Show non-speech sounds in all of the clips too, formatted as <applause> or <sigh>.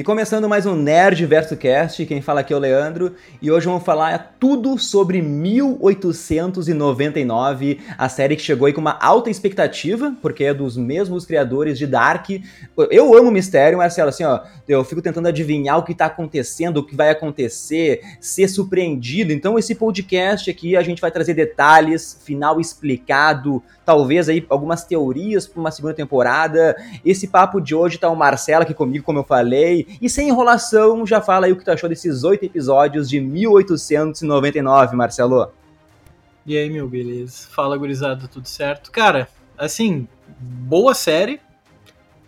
E começando mais um Nerd Verso Cast, quem fala aqui é o Leandro, e hoje vamos falar tudo sobre 1899, a série que chegou aí com uma alta expectativa, porque é dos mesmos criadores de Dark. Eu amo mistério, Marcelo, assim, ó, eu fico tentando adivinhar o que tá acontecendo, o que vai acontecer, ser surpreendido. Então esse podcast aqui a gente vai trazer detalhes, final explicado, talvez aí algumas teorias para uma segunda temporada. Esse papo de hoje tá o Marcelo aqui comigo, como eu falei, e sem enrolação, já fala aí o que tu achou desses oito episódios de 1899, Marcelo. E aí, meu, beleza? Fala, gurizada, tudo certo? Cara, assim, boa série,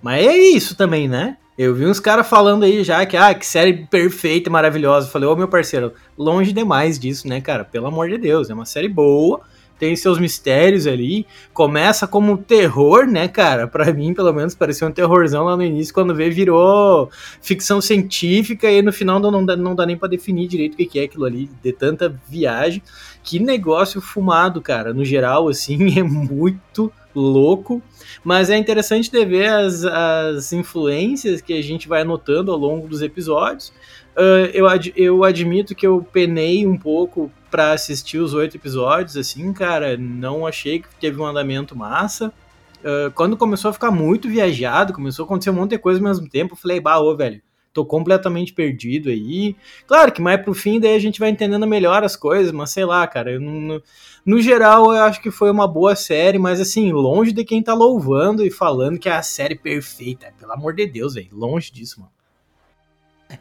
mas é isso também, né? Eu vi uns caras falando aí já que, ah, que série perfeita maravilhosa. Eu falei, ô meu parceiro, longe demais disso, né, cara? Pelo amor de Deus, é uma série boa, tem seus mistérios ali. Começa como terror, né, cara? Para mim, pelo menos, parecia um terrorzão lá no início, quando vê, virou ficção científica e no final não dá, não dá nem para definir direito o que é aquilo ali, de tanta viagem. Que negócio fumado, cara. No geral, assim, <laughs> é muito louco. Mas é interessante de ver as, as influências que a gente vai anotando ao longo dos episódios. Uh, eu, ad, eu admito que eu penei um pouco para assistir os oito episódios, assim, cara, não achei que teve um andamento massa. Uh, quando começou a ficar muito viajado, começou a acontecer um monte de coisa ao mesmo tempo, eu falei, bah, ô, velho, tô completamente perdido aí. Claro que mais pro fim daí a gente vai entendendo melhor as coisas, mas sei lá, cara, não, no, no, geral eu acho que foi uma boa série, mas assim, longe de quem tá louvando e falando que é a série perfeita, pelo amor de Deus, velho, longe disso, mano.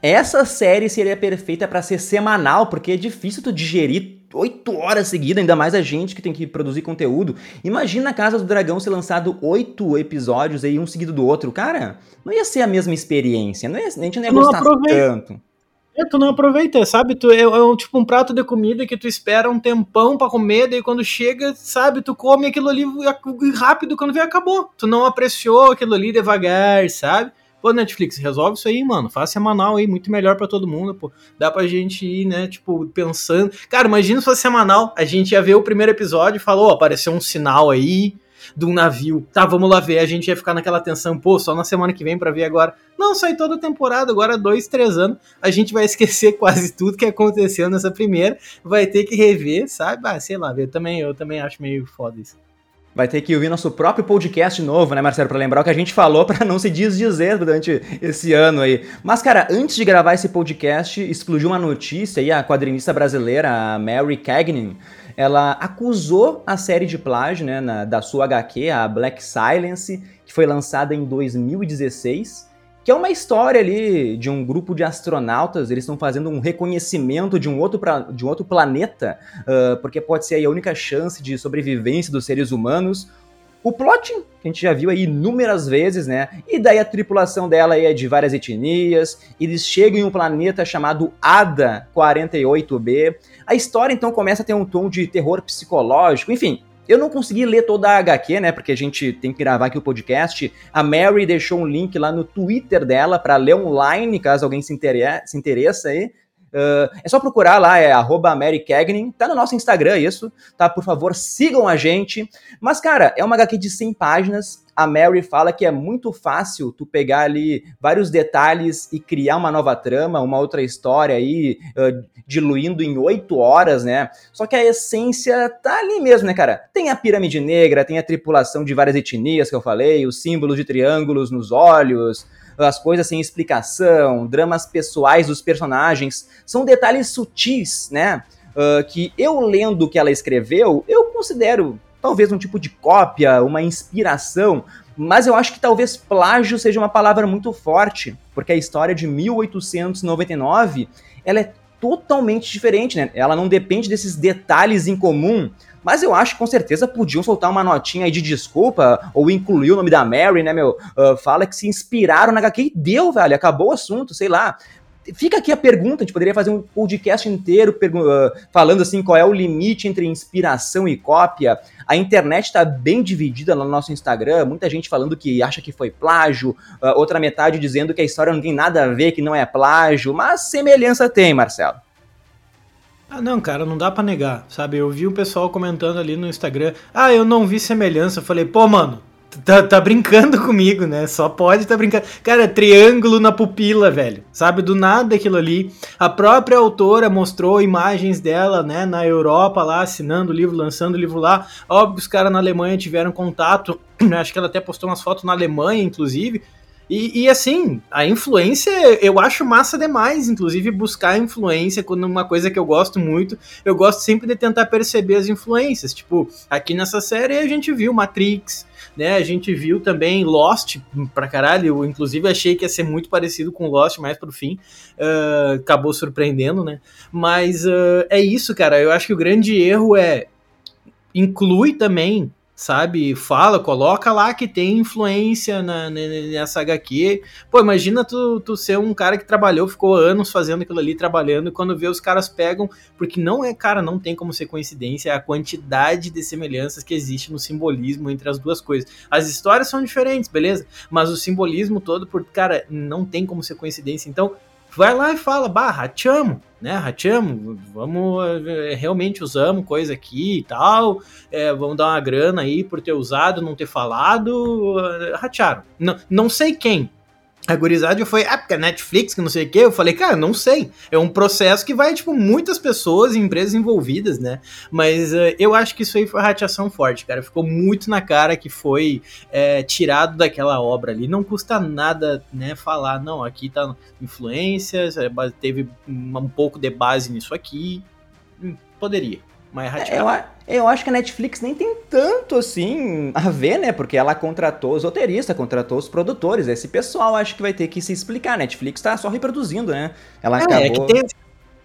Essa série seria perfeita para ser semanal, porque é difícil tu digerir oito horas seguidas, ainda mais a gente que tem que produzir conteúdo. Imagina a Casa do Dragão ser lançado oito episódios aí, um seguido do outro. Cara, não ia ser a mesma experiência, não ia, a gente não ia gostar aproveita. tanto. É, tu não aproveita, sabe? Tu, é, é um, tipo um prato de comida que tu espera um tempão para comer, daí quando chega, sabe, tu come aquilo ali rápido, quando vê, acabou. Tu não apreciou aquilo ali devagar, sabe? Pô, Netflix, resolve isso aí, mano. Faz semanal aí, muito melhor para todo mundo, pô. Dá pra gente ir, né, tipo, pensando. Cara, imagina se fosse semanal, a gente ia ver o primeiro episódio e falou, oh, apareceu um sinal aí de um navio. Tá, vamos lá ver. A gente ia ficar naquela tensão, pô, só na semana que vem para ver agora. Não, sai toda temporada, agora dois, três anos. A gente vai <laughs> esquecer quase tudo que aconteceu nessa primeira. Vai ter que rever, sabe? Ah, sei lá, eu também, eu também acho meio foda isso. Vai ter que ouvir nosso próprio podcast novo, né, Marcelo? Para lembrar o que a gente falou para não se desdizer durante esse ano aí. Mas, cara, antes de gravar esse podcast, explodiu uma notícia aí, a quadrinista brasileira, Mary Cagnin, ela acusou a série de plágio, né, na, da sua HQ, a Black Silence, que foi lançada em 2016 que é uma história ali de um grupo de astronautas, eles estão fazendo um reconhecimento de um outro, pra, de um outro planeta, uh, porque pode ser a única chance de sobrevivência dos seres humanos. O plot, que a gente já viu aí inúmeras vezes, né? E daí a tripulação dela é de várias etnias, eles chegam em um planeta chamado ADA 48b. A história então começa a ter um tom de terror psicológico, enfim, eu não consegui ler toda a HQ, né? Porque a gente tem que gravar aqui o podcast. A Mary deixou um link lá no Twitter dela para ler online, caso alguém se, interessa, se interessa aí. Uh, é só procurar lá, é arroba tá no nosso Instagram isso, tá? Por favor, sigam a gente. Mas, cara, é uma HQ de 100 páginas, a Mary fala que é muito fácil tu pegar ali vários detalhes e criar uma nova trama, uma outra história aí, uh, diluindo em oito horas, né? Só que a essência tá ali mesmo, né, cara? Tem a pirâmide negra, tem a tripulação de várias etnias que eu falei, os símbolos de triângulos nos olhos, as coisas sem explicação, dramas pessoais dos personagens, são detalhes sutis, né? Uh, que eu lendo o que ela escreveu, eu considero talvez um tipo de cópia, uma inspiração, mas eu acho que talvez plágio seja uma palavra muito forte, porque a história de 1899, ela é totalmente diferente, né? Ela não depende desses detalhes em comum, mas eu acho que com certeza podiam soltar uma notinha aí de desculpa, ou incluir o nome da Mary, né, meu? Uh, fala que se inspiraram na HQ e deu, velho, acabou o assunto, sei lá. Fica aqui a pergunta, a gente poderia fazer um podcast inteiro uh, falando assim qual é o limite entre inspiração e cópia. A internet está bem dividida no nosso Instagram, muita gente falando que acha que foi plágio, uh, outra metade dizendo que a história não tem nada a ver, que não é plágio, mas semelhança tem, Marcelo. Ah, não, cara, não dá para negar, sabe? Eu vi o pessoal comentando ali no Instagram, ah, eu não vi semelhança. Eu falei, pô, mano, Tá, tá brincando <laughs> comigo, né? Só pode tá brincando. Cara, triângulo na pupila, velho. Sabe, do nada aquilo ali. A própria autora mostrou imagens dela, né, na Europa lá, assinando o livro, lançando o livro lá. Óbvio os caras na Alemanha tiveram contato. <clears throat> Acho que ela até postou umas fotos na Alemanha, inclusive. E, e, assim, a influência eu acho massa demais, inclusive buscar influência quando uma coisa que eu gosto muito, eu gosto sempre de tentar perceber as influências. Tipo, aqui nessa série a gente viu Matrix, né? A gente viu também Lost pra caralho. Eu, inclusive, achei que ia ser muito parecido com Lost mais pro fim. Uh, acabou surpreendendo, né? Mas uh, é isso, cara. Eu acho que o grande erro é inclui também sabe? Fala, coloca lá que tem influência na, nessa HQ. Pô, imagina tu, tu ser um cara que trabalhou, ficou anos fazendo aquilo ali, trabalhando, e quando vê os caras pegam, porque não é, cara, não tem como ser coincidência, é a quantidade de semelhanças que existe no simbolismo entre as duas coisas. As histórias são diferentes, beleza? Mas o simbolismo todo, por, cara, não tem como ser coincidência. Então, vai lá e fala, bah, te amo, né, Rachamo, vamos, é, realmente usamos coisa aqui e tal, é, vamos dar uma grana aí por ter usado, não ter falado, ratearam. Não, não sei quem, a gurizada foi, ah, porque a Netflix, que não sei o que. Eu falei, cara, não sei. É um processo que vai, tipo, muitas pessoas e empresas envolvidas, né? Mas uh, eu acho que isso aí foi radiação forte, cara. Ficou muito na cara que foi é, tirado daquela obra ali. Não custa nada, né, falar, não, aqui tá influências, é, teve um pouco de base nisso aqui. Hum, poderia mais radical. É, eu, eu acho que a Netflix nem tem tanto assim a ver, né? Porque ela contratou os roteiristas, contratou os produtores. Esse pessoal acho que vai ter que se explicar. A Netflix tá só reproduzindo, né? Ela é, acabou. É que tem,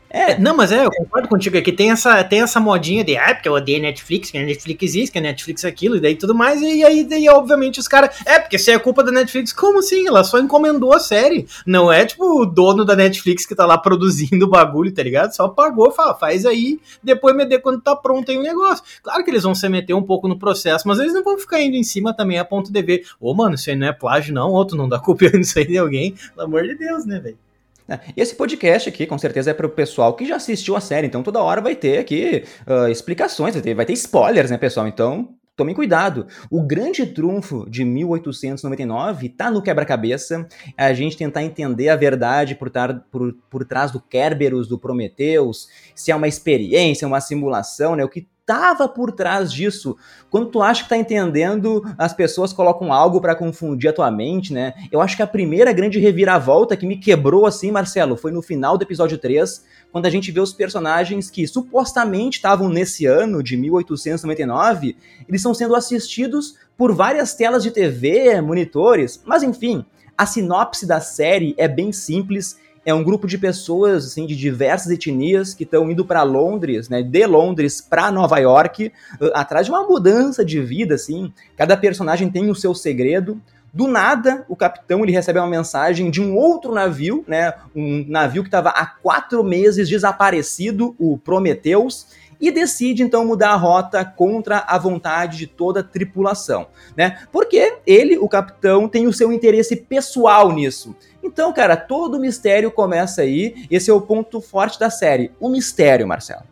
é, não, mas é, eu concordo contigo aqui. Tem essa, tem essa modinha de, ah, porque eu odeio Netflix, que a Netflix existe, que a Netflix é aquilo, e daí tudo mais. E aí, daí, obviamente, os caras, é, porque se é culpa da Netflix, como assim? Ela só encomendou a série. Não é, tipo, o dono da Netflix que tá lá produzindo o bagulho, tá ligado? Só pagou, fala, faz aí, depois me dê quando tá pronto aí o negócio. Claro que eles vão se meter um pouco no processo, mas eles não vão ficar indo em cima também a ponto de ver, ô, oh, mano, isso aí não é plágio, não, outro não dá copiando <laughs> isso aí de alguém. Pelo amor de Deus, né, velho? É, esse podcast aqui, com certeza, é para o pessoal que já assistiu a série, então toda hora vai ter aqui uh, explicações, vai ter, vai ter spoilers, né, pessoal? Então, tomem cuidado. O grande trunfo de 1899 tá no quebra-cabeça, a gente tentar entender a verdade por, tar, por, por trás do Kerberos, do Prometheus, se é uma experiência, uma simulação, né? O que estava por trás disso. Quando tu acha que tá entendendo, as pessoas colocam algo para confundir a tua mente, né? Eu acho que a primeira grande reviravolta que me quebrou assim, Marcelo, foi no final do episódio 3, quando a gente vê os personagens que supostamente estavam nesse ano de 1899, eles estão sendo assistidos por várias telas de TV, monitores, mas enfim, a sinopse da série é bem simples é um grupo de pessoas assim de diversas etnias que estão indo para Londres, né, de Londres para Nova York, atrás de uma mudança de vida assim. Cada personagem tem o seu segredo. Do nada, o capitão ele recebe uma mensagem de um outro navio, né, um navio que estava há quatro meses desaparecido, o Prometheus, e decide então mudar a rota contra a vontade de toda a tripulação, né? Porque ele, o capitão, tem o seu interesse pessoal nisso. Então, cara, todo o mistério começa aí. Esse é o ponto forte da série, o mistério, Marcelo.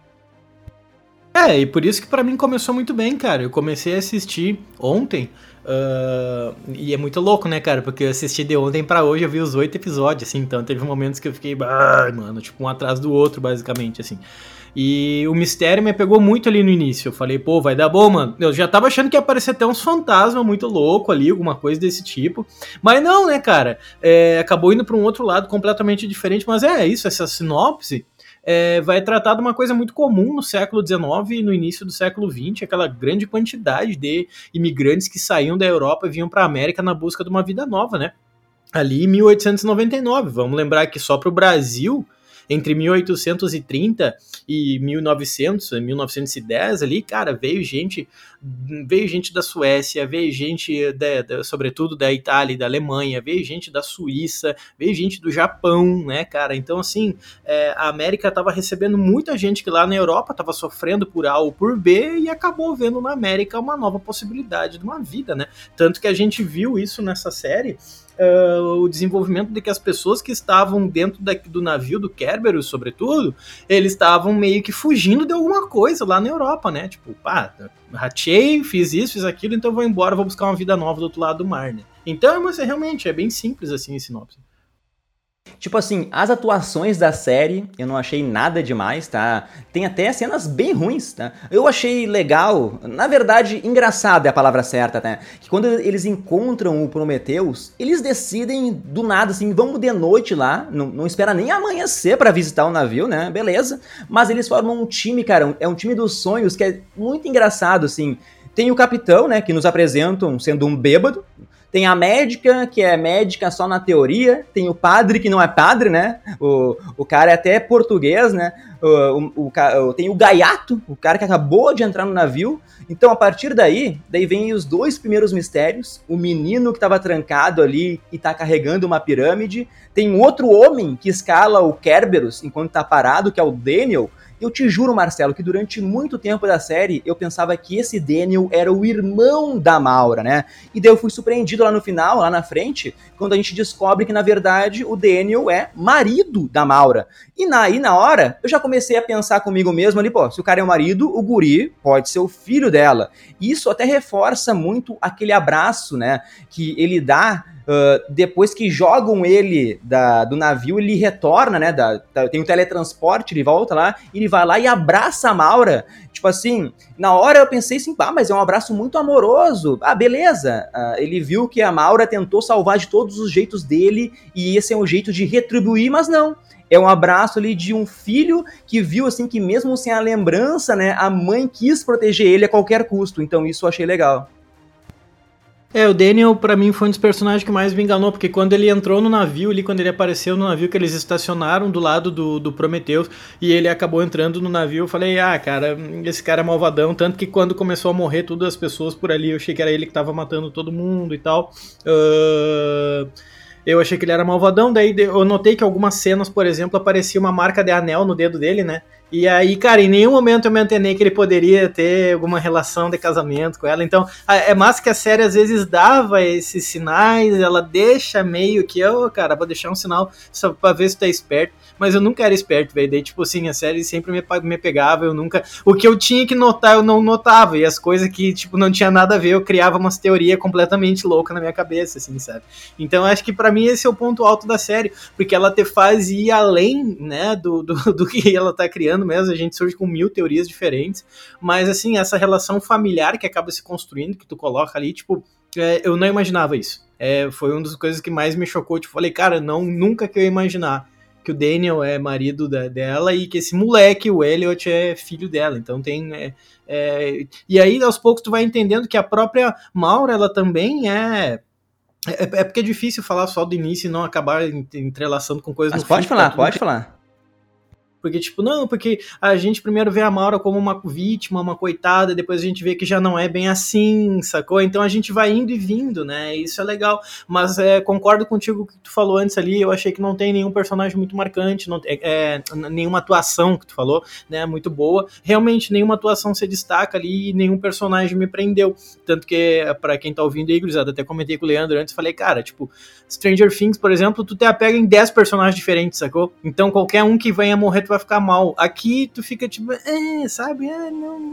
É, e por isso que para mim começou muito bem, cara. Eu comecei a assistir ontem. Uh, e é muito louco, né, cara? Porque eu assisti de ontem para hoje, eu vi os oito episódios, assim. Então teve momentos que eu fiquei, mano, tipo um atrás do outro, basicamente, assim. E o mistério me pegou muito ali no início. Eu falei, pô, vai dar bom, mano. Eu já tava achando que ia aparecer até uns fantasmas muito louco ali, alguma coisa desse tipo. Mas não, né, cara? É, acabou indo para um outro lado completamente diferente. Mas é isso, essa sinopse é, vai tratar de uma coisa muito comum no século XIX e no início do século XX, aquela grande quantidade de imigrantes que saíam da Europa e vinham para a América na busca de uma vida nova, né? Ali em 1899. Vamos lembrar que só para o Brasil entre 1830 e 1900, 1910 ali, cara, veio gente, veio gente da Suécia, veio gente, da, da, sobretudo da Itália e da Alemanha, veio gente da Suíça, veio gente do Japão, né, cara? Então, assim, é, a América estava recebendo muita gente que lá na Europa estava sofrendo por A ou por B e acabou vendo na América uma nova possibilidade de uma vida, né? Tanto que a gente viu isso nessa série uh, o desenvolvimento de que as pessoas que estavam dentro da, do navio do Kerberos, sobretudo, eles estavam meio que fugindo de alguma coisa lá na Europa, né? Tipo, pá, ratei, fiz isso, fiz aquilo, então vou embora, vou buscar uma vida nova do outro lado do mar, né? Então, mas é, realmente, é bem simples assim esse sinopse. Tipo assim, as atuações da série eu não achei nada demais, tá? Tem até cenas bem ruins, tá? Eu achei legal, na verdade, engraçado é a palavra certa, tá? Que quando eles encontram o Prometheus, eles decidem do nada, assim, vamos de noite lá, não, não espera nem amanhecer para visitar o navio, né? Beleza. Mas eles formam um time, cara, é um time dos sonhos que é muito engraçado, assim. Tem o capitão, né, que nos apresentam sendo um bêbado, tem a médica, que é médica só na teoria. Tem o padre, que não é padre, né? O, o cara é até português, né? O, o, o, tem o gaiato, o cara que acabou de entrar no navio. Então, a partir daí, daí vem os dois primeiros mistérios. O menino que estava trancado ali e está carregando uma pirâmide. Tem outro homem que escala o Kerberos enquanto está parado, que é o Daniel. Eu te juro, Marcelo, que durante muito tempo da série eu pensava que esse Daniel era o irmão da Maura, né? E daí eu fui surpreendido lá no final, lá na frente, quando a gente descobre que na verdade o Daniel é marido da Maura. E na, aí na hora eu já comecei a pensar comigo mesmo ali, pô, se o cara é o marido, o guri pode ser o filho dela. Isso até reforça muito aquele abraço, né, que ele dá Uh, depois que jogam ele da, do navio, ele retorna, né? Da, da, tem o teletransporte, ele volta lá, ele vai lá e abraça a Maura. Tipo assim, na hora eu pensei assim, ah, mas é um abraço muito amoroso. Ah, beleza. Uh, ele viu que a Maura tentou salvar de todos os jeitos dele e esse é um jeito de retribuir, mas não. É um abraço ali de um filho que viu assim que mesmo sem a lembrança, né, a mãe quis proteger ele a qualquer custo. Então isso eu achei legal. É, o Daniel para mim foi um dos personagens que mais me enganou, porque quando ele entrou no navio ali, quando ele apareceu no navio que eles estacionaram do lado do, do e ele acabou entrando no navio, eu falei, ah, cara, esse cara é malvadão, tanto que quando começou a morrer todas as pessoas por ali, eu achei que era ele que tava matando todo mundo e tal. Uh... Eu achei que ele era malvadão, daí eu notei que algumas cenas, por exemplo, aparecia uma marca de anel no dedo dele, né? E aí, cara, em nenhum momento eu me antenei que ele poderia ter alguma relação de casamento com ela. Então, é massa que a série às vezes dava esses sinais, ela deixa meio que, ô, oh, cara, vou deixar um sinal só pra ver se tu é esperto mas eu nunca era esperto, velho. Daí, tipo assim, a série sempre me, me pegava, eu nunca. O que eu tinha que notar, eu não notava. E as coisas que, tipo, não tinha nada a ver, eu criava umas teorias completamente loucas na minha cabeça, assim, sabe? Então, acho que para mim esse é o ponto alto da série, porque ela te faz ir além, né, do, do, <laughs> do que ela tá criando mesmo. A gente surge com mil teorias diferentes, mas, assim, essa relação familiar que acaba se construindo, que tu coloca ali, tipo, é, eu não imaginava isso. É, foi uma das coisas que mais me chocou. Tipo, falei, cara, não, nunca que eu ia imaginar que o Daniel é marido da, dela e que esse moleque, o Elliot, é filho dela. Então tem. É, é, e aí, aos poucos, tu vai entendendo que a própria Maura, ela também é. É, é porque é difícil falar só do início e não acabar entrelaçando com coisas Mas pode falar, pode falar. Porque, tipo, não, porque a gente primeiro vê a Maura como uma vítima, uma coitada, depois a gente vê que já não é bem assim, sacou? Então a gente vai indo e vindo, né? Isso é legal. Mas é, concordo contigo que tu falou antes ali, eu achei que não tem nenhum personagem muito marcante, não, é, é, nenhuma atuação que tu falou, né? Muito boa. Realmente, nenhuma atuação se destaca ali e nenhum personagem me prendeu. Tanto que, para quem tá ouvindo aí, Grisada, até comentei com o Leandro antes, falei, cara, tipo, Stranger Things, por exemplo, tu te apega em 10 personagens diferentes, sacou? Então qualquer um que venha morrer, tu vai ficar mal. Aqui tu fica tipo, é, sabe, é, não,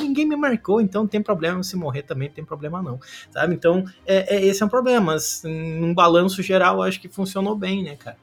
ninguém me marcou, então tem problema se morrer também, não tem problema não, sabe? Então, é, é, esse é um problema, mas num balanço geral, acho que funcionou bem, né, cara?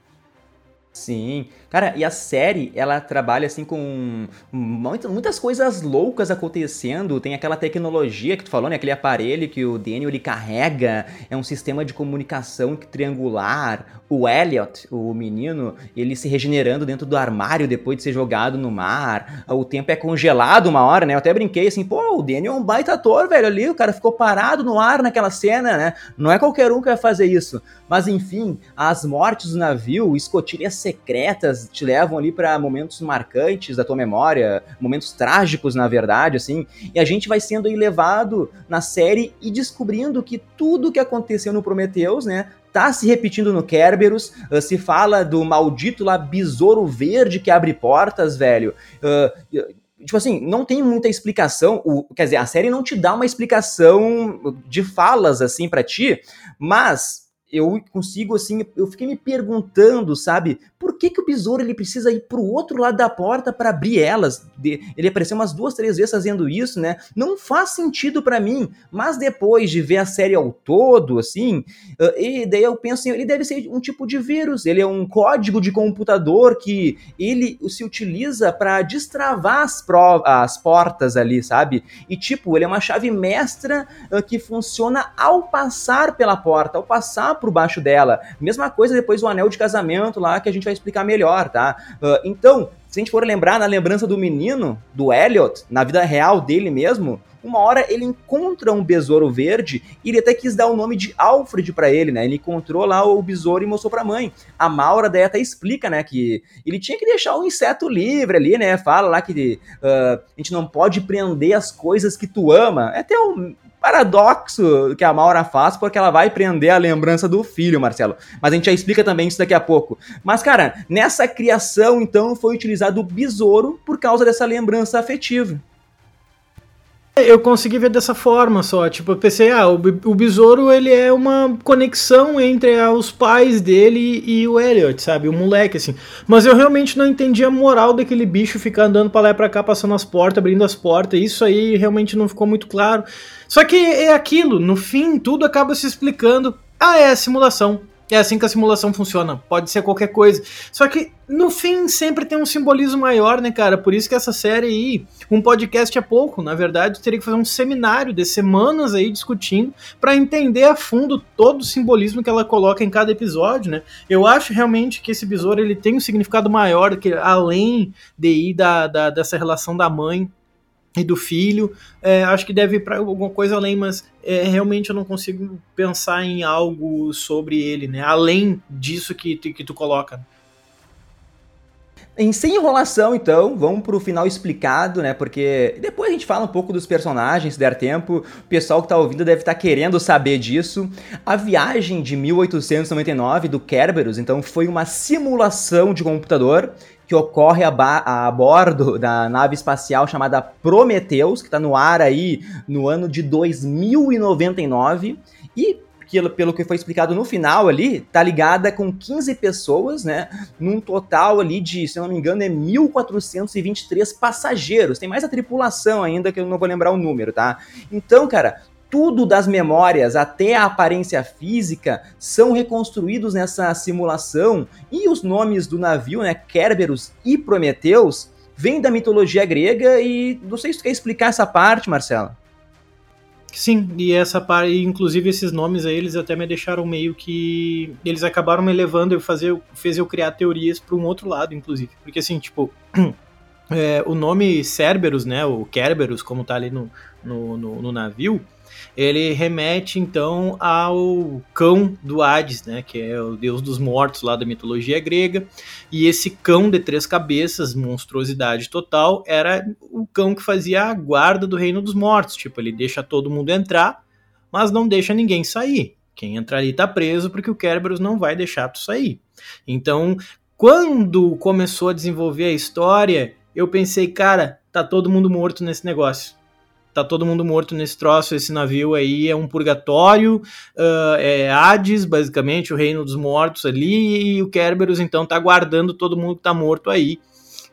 Sim. Cara, e a série, ela trabalha assim com muitas coisas loucas acontecendo. Tem aquela tecnologia que tu falou, né? Aquele aparelho que o Daniel ele carrega. É um sistema de comunicação triangular. O Elliot, o menino, ele se regenerando dentro do armário depois de ser jogado no mar. O tempo é congelado uma hora, né? Eu até brinquei assim, pô, o Daniel é um baita ator, velho, ali. O cara ficou parado no ar naquela cena, né? Não é qualquer um que vai fazer isso. Mas enfim, as mortes do navio, escotilhas secretas te levam ali para momentos marcantes da tua memória, momentos trágicos, na verdade, assim. E a gente vai sendo aí levado na série e descobrindo que tudo que aconteceu no Prometheus, né, tá se repetindo no Kerberos. Uh, se fala do maldito lá besouro verde que abre portas, velho. Uh, tipo assim, não tem muita explicação. O, quer dizer, a série não te dá uma explicação de falas assim para ti, mas eu consigo, assim, eu fiquei me perguntando, sabe, por que, que o besouro ele precisa ir pro outro lado da porta para abrir elas? Ele apareceu umas duas, três vezes fazendo isso, né? Não faz sentido para mim, mas depois de ver a série ao todo, assim, e daí eu penso assim, ele deve ser um tipo de vírus, ele é um código de computador que ele se utiliza para destravar as, as portas ali, sabe? E tipo, ele é uma chave mestra uh, que funciona ao passar pela porta, ao passar por baixo dela. Mesma coisa depois do anel de casamento lá, que a gente vai explicar melhor, tá? Uh, então, se a gente for lembrar na lembrança do menino, do Elliot, na vida real dele mesmo, uma hora ele encontra um besouro verde e ele até quis dar o nome de Alfred para ele, né? Ele encontrou lá o besouro e mostrou pra mãe. A Maura daí até explica, né, que ele tinha que deixar o inseto livre ali, né? Fala lá que uh, a gente não pode prender as coisas que tu ama. É até um paradoxo que a Maura faz, porque ela vai prender a lembrança do filho, Marcelo. Mas a gente já explica também isso daqui a pouco. Mas, cara, nessa criação, então, foi utilizado o besouro por causa dessa lembrança afetiva. Eu consegui ver dessa forma só, tipo, eu pensei, ah, o, o besouro ele é uma conexão entre ah, os pais dele e o Elliot, sabe, o moleque, assim. Mas eu realmente não entendi a moral daquele bicho ficar andando pra lá e pra cá, passando as portas, abrindo as portas, isso aí realmente não ficou muito claro. Só que é aquilo, no fim, tudo acaba se explicando. Ah, é a simulação. É assim que a simulação funciona. Pode ser qualquer coisa. Só que no fim sempre tem um simbolismo maior, né, cara? Por isso que essa série aí, um podcast é pouco. Na verdade, teria que fazer um seminário de semanas aí discutindo para entender a fundo todo o simbolismo que ela coloca em cada episódio, né? Eu acho realmente que esse besouro ele tem um significado maior que além de ir da, da dessa relação da mãe e do filho. É, acho que deve ir para alguma coisa além, mas é, realmente eu não consigo pensar em algo sobre ele, né? Além disso que, que tu coloca. Em sem enrolação, então, vamos pro final explicado, né? Porque depois a gente fala um pouco dos personagens, se der tempo. O pessoal que tá ouvindo deve estar tá querendo saber disso. A viagem de 1899 do Kerberos, então, foi uma simulação de computador que ocorre a, a, bordo da nave espacial chamada Prometheus, que está no ar aí no ano de 2099. E que, pelo que foi explicado no final ali, tá ligada com 15 pessoas, né? Num total ali de, se eu não me engano, é 1.423 passageiros. Tem mais a tripulação ainda, que eu não vou lembrar o número, tá? Então, cara, tudo das memórias até a aparência física são reconstruídos nessa simulação e os nomes do navio, né, Kerberos e Prometeus, vêm da mitologia grega e não sei se tu quer explicar essa parte, Marcelo. Sim, e essa parte, inclusive esses nomes aí, eles até me deixaram meio que. Eles acabaram me levando, eu fazer, fez eu criar teorias para um outro lado, inclusive. Porque assim, tipo, <clears throat> é, o nome Cerberus, né, o Kerberos, como tá ali no, no, no, no navio, ele remete então ao cão do Hades, né, que é o deus dos mortos lá da mitologia grega. E esse cão de três cabeças, monstruosidade total, era o cão que fazia a guarda do reino dos mortos. Tipo, ele deixa todo mundo entrar, mas não deixa ninguém sair. Quem entrar ali tá preso porque o Kerberos não vai deixar tu sair. Então, quando começou a desenvolver a história, eu pensei, cara, tá todo mundo morto nesse negócio tá todo mundo morto nesse troço, esse navio aí é um purgatório, uh, é Hades, basicamente, o reino dos mortos ali, e o Kerberos então tá guardando todo mundo que tá morto aí.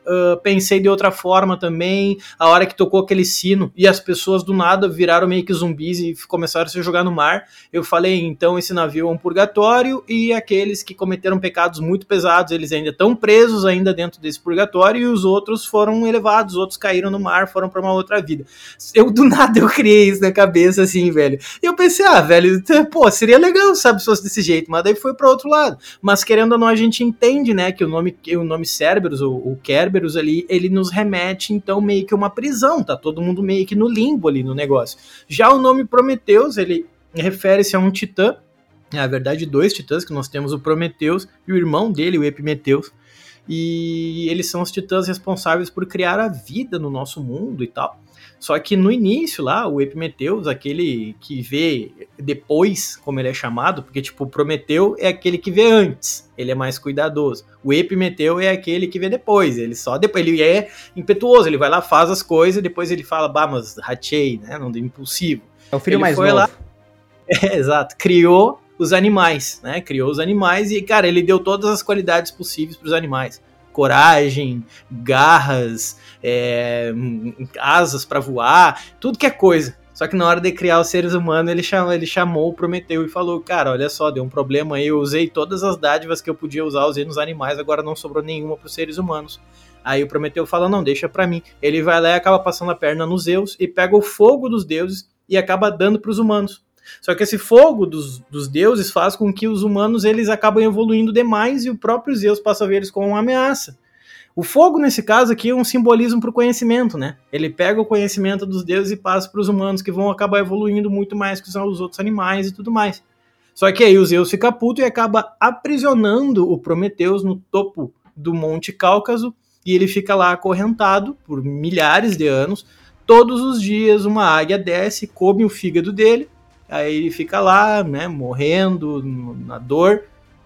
Uh, pensei de outra forma também. A hora que tocou aquele sino e as pessoas do nada viraram meio que zumbis e começaram a se jogar no mar. Eu falei, então esse navio é um purgatório e aqueles que cometeram pecados muito pesados, eles ainda estão presos ainda dentro desse purgatório e os outros foram elevados, outros caíram no mar, foram para uma outra vida. Eu do nada eu criei isso na cabeça assim, velho. Eu pensei, ah, velho, pô, seria legal, sabe, se fosse desse jeito, mas daí foi para outro lado. Mas querendo ou não, a gente entende, né, que o nome, que o nome Cerberus, o, o Kerber Cerberus ali, ele nos remete então meio que uma prisão, tá todo mundo meio que no limbo ali no negócio. Já o nome Prometeus, ele refere-se a um titã, na verdade dois titãs, que nós temos o Prometeus e o irmão dele, o Epimeteus, e eles são os titãs responsáveis por criar a vida no nosso mundo e tal. Só que no início lá, o Epimetheus, aquele que vê depois, como ele é chamado, porque tipo, Prometeu é aquele que vê antes, ele é mais cuidadoso. O Epimeteu é aquele que vê depois, ele só depois, ele é impetuoso, ele vai lá, faz as coisas, depois ele fala, bah, mas ratei, né, não deu impulsivo. É o filho ele mais novo. Lá, <laughs> é, exato, criou os animais, né? Criou os animais e, cara, ele deu todas as qualidades possíveis para os animais. Coragem, garras, é, asas para voar, tudo que é coisa. Só que na hora de criar os seres humanos, ele chamou, ele chamou Prometeu e falou: Cara, olha só, deu um problema aí. Eu usei todas as dádivas que eu podia usar, usei nos animais, agora não sobrou nenhuma para os seres humanos. Aí o Prometeu fala: Não, deixa para mim. Ele vai lá e acaba passando a perna nos Zeus e pega o fogo dos deuses e acaba dando para os humanos. Só que esse fogo dos, dos deuses faz com que os humanos eles acabam evoluindo demais e o próprio Zeus passa a ver eles como uma ameaça. O fogo, nesse caso aqui, é um simbolismo para o conhecimento, né? Ele pega o conhecimento dos deuses e passa para os humanos, que vão acabar evoluindo muito mais que os outros animais e tudo mais. Só que aí o Zeus fica puto e acaba aprisionando o Prometeus no topo do Monte Cáucaso, e ele fica lá acorrentado por milhares de anos. Todos os dias uma águia desce, come o fígado dele, aí ele fica lá, né, morrendo na dor.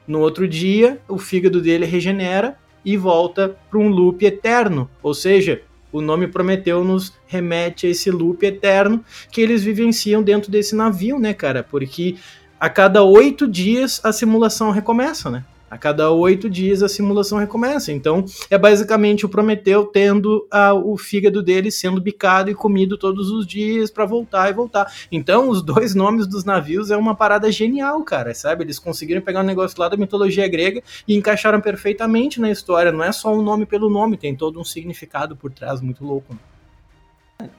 No outro dia, o fígado dele regenera e volta para um loop eterno. Ou seja, o nome Prometeu nos remete a esse loop eterno que eles vivenciam dentro desse navio, né, cara? Porque a cada oito dias a simulação recomeça, né? A cada oito dias a simulação recomeça. Então, é basicamente o Prometeu tendo a, o fígado dele sendo bicado e comido todos os dias para voltar e voltar. Então, os dois <laughs> nomes dos navios é uma parada genial, cara, sabe? Eles conseguiram pegar um negócio lá da mitologia grega e encaixaram perfeitamente na história. Não é só um nome pelo nome, tem todo um significado por trás muito louco.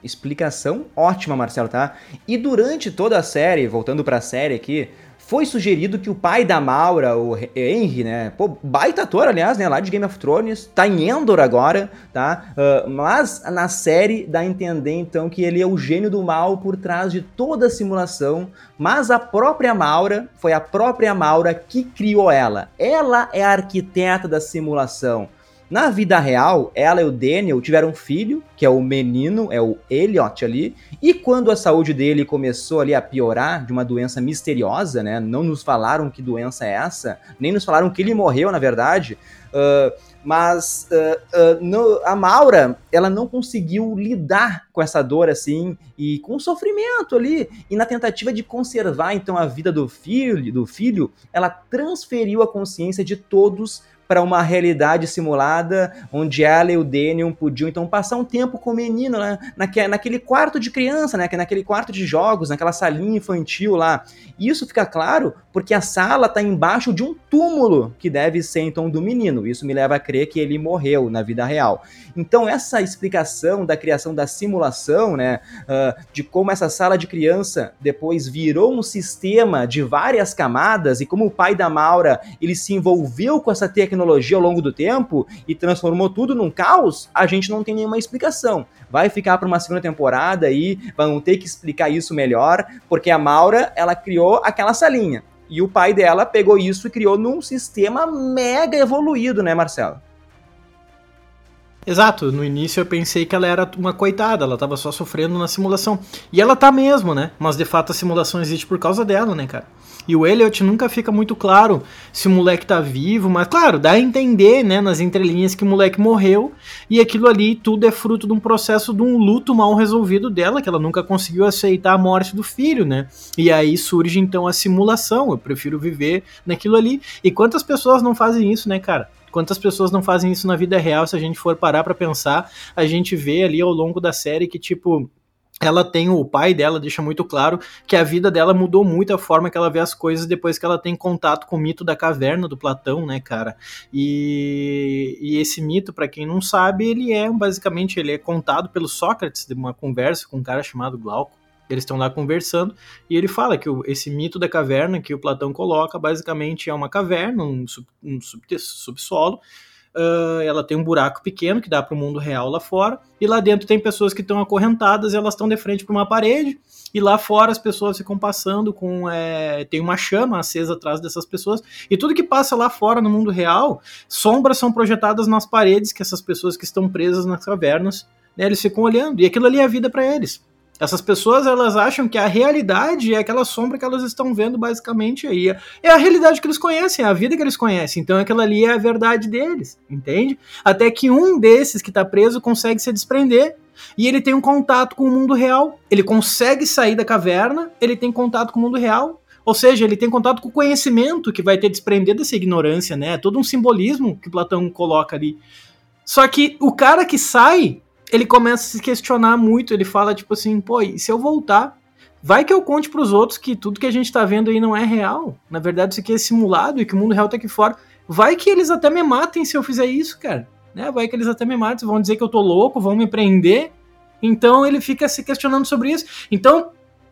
Explicação ótima, Marcelo, tá? E durante toda a série, voltando para a série aqui, foi sugerido que o pai da Maura, o Henry, né? Pô, baita ator, aliás, né? Lá de Game of Thrones, tá em Endor agora, tá? Uh, mas na série dá a entender, então, que ele é o gênio do mal por trás de toda a simulação. Mas a própria Maura, foi a própria Maura que criou ela. Ela é a arquiteta da simulação. Na vida real, ela e o Daniel tiveram um filho, que é o menino, é o Elliot ali, e quando a saúde dele começou ali a piorar de uma doença misteriosa, né? Não nos falaram que doença é essa, nem nos falaram que ele morreu, na verdade. Uh, mas uh, uh, no, a Maura, ela não conseguiu lidar com essa dor assim e com o sofrimento ali. E na tentativa de conservar então a vida do filho, do filho, ela transferiu a consciência de todos para uma realidade simulada, onde ela e o Daniel podiam então passar um tempo com o menino né? Naque, naquele quarto de criança, né? naquele quarto de jogos, naquela salinha infantil lá. E isso fica claro porque a sala está embaixo de um túmulo que deve ser então do menino. Isso me leva a crer que ele morreu na vida real. Então essa explicação da criação da simulação, né, uh, de como essa sala de criança depois virou um sistema de várias camadas e como o pai da Maura ele se envolveu com essa tecnologia ao longo do tempo e transformou tudo num caos, a gente não tem nenhuma explicação. Vai ficar para uma segunda temporada e vão ter que explicar isso melhor, porque a Maura, ela criou aquela salinha. E o pai dela pegou isso e criou num sistema mega evoluído, né, Marcelo? Exato, no início eu pensei que ela era uma coitada, ela tava só sofrendo na simulação. E ela tá mesmo, né? Mas de fato a simulação existe por causa dela, né, cara? E o Elliot nunca fica muito claro se o moleque tá vivo, mas claro, dá a entender, né, nas entrelinhas que o moleque morreu e aquilo ali tudo é fruto de um processo de um luto mal resolvido dela, que ela nunca conseguiu aceitar a morte do filho, né? E aí surge então a simulação, eu prefiro viver naquilo ali. E quantas pessoas não fazem isso, né, cara? Quantas pessoas não fazem isso na vida real? Se a gente for parar para pensar, a gente vê ali ao longo da série que, tipo, ela tem o pai dela deixa muito claro que a vida dela mudou muito a forma que ela vê as coisas depois que ela tem contato com o mito da caverna do Platão, né, cara? E, e esse mito, para quem não sabe, ele é basicamente ele é contado pelo Sócrates de uma conversa com um cara chamado Glauco. Eles estão lá conversando e ele fala que o, esse mito da caverna que o Platão coloca basicamente é uma caverna, um, sub, um sub, subsolo uh, ela tem um buraco pequeno que dá para o mundo real lá fora, e lá dentro tem pessoas que estão acorrentadas e elas estão de frente para uma parede, e lá fora as pessoas ficam passando com. É, tem uma chama acesa atrás dessas pessoas, e tudo que passa lá fora no mundo real, sombras são projetadas nas paredes que essas pessoas que estão presas nas cavernas, né, eles ficam olhando, e aquilo ali é a vida para eles. Essas pessoas elas acham que a realidade é aquela sombra que elas estão vendo basicamente aí. É a realidade que eles conhecem, é a vida que eles conhecem. Então aquela ali é a verdade deles, entende? Até que um desses que está preso consegue se desprender e ele tem um contato com o mundo real. Ele consegue sair da caverna, ele tem contato com o mundo real. Ou seja, ele tem contato com o conhecimento que vai ter desprender dessa ignorância, né? É todo um simbolismo que Platão coloca ali. Só que o cara que sai, ele começa a se questionar muito, ele fala tipo assim, pô, e se eu voltar? Vai que eu conte para os outros que tudo que a gente tá vendo aí não é real. Na verdade, isso aqui é simulado e que o mundo real tá aqui fora. Vai que eles até me matem se eu fizer isso, cara. Né? Vai que eles até me matem, vão dizer que eu tô louco, vão me prender. Então ele fica se questionando sobre isso. Então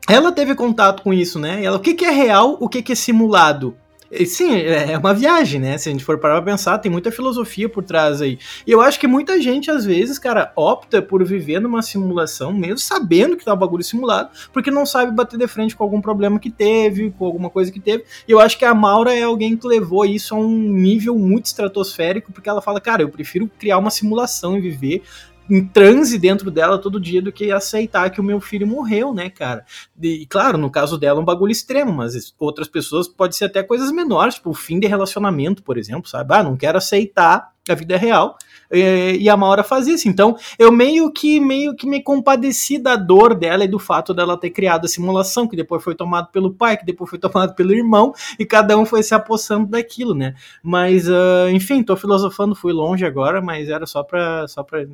ela teve contato com isso, né? Ela, o que, que é real, o que, que é simulado? Sim, é, é uma viagem, né? Se a gente for parar pra pensar, tem muita filosofia por trás aí. E eu acho que muita gente, às vezes, cara, opta por viver numa simulação, mesmo sabendo que tá um bagulho simulado, porque não sabe bater de frente com algum problema que teve, com alguma coisa que teve. E eu acho que a Maura é alguém que levou isso a um nível muito estratosférico, porque ela fala, cara, eu prefiro criar uma simulação e viver em transe dentro dela todo dia do que aceitar que o meu filho morreu, né, cara? E claro, no caso dela é um bagulho extremo, mas outras pessoas pode ser até coisas menores, tipo o fim de relacionamento, por exemplo, sabe? Ah, não quero aceitar a vida real e a Maura faz isso. Então, eu meio que meio que me compadeci da dor dela e do fato dela ter criado a simulação, que depois foi tomado pelo pai, que depois foi <laughs> tomado pelo irmão, e cada um foi se apossando daquilo, né? Mas, uh, enfim, tô filosofando, fui longe agora, mas era só pra, só pra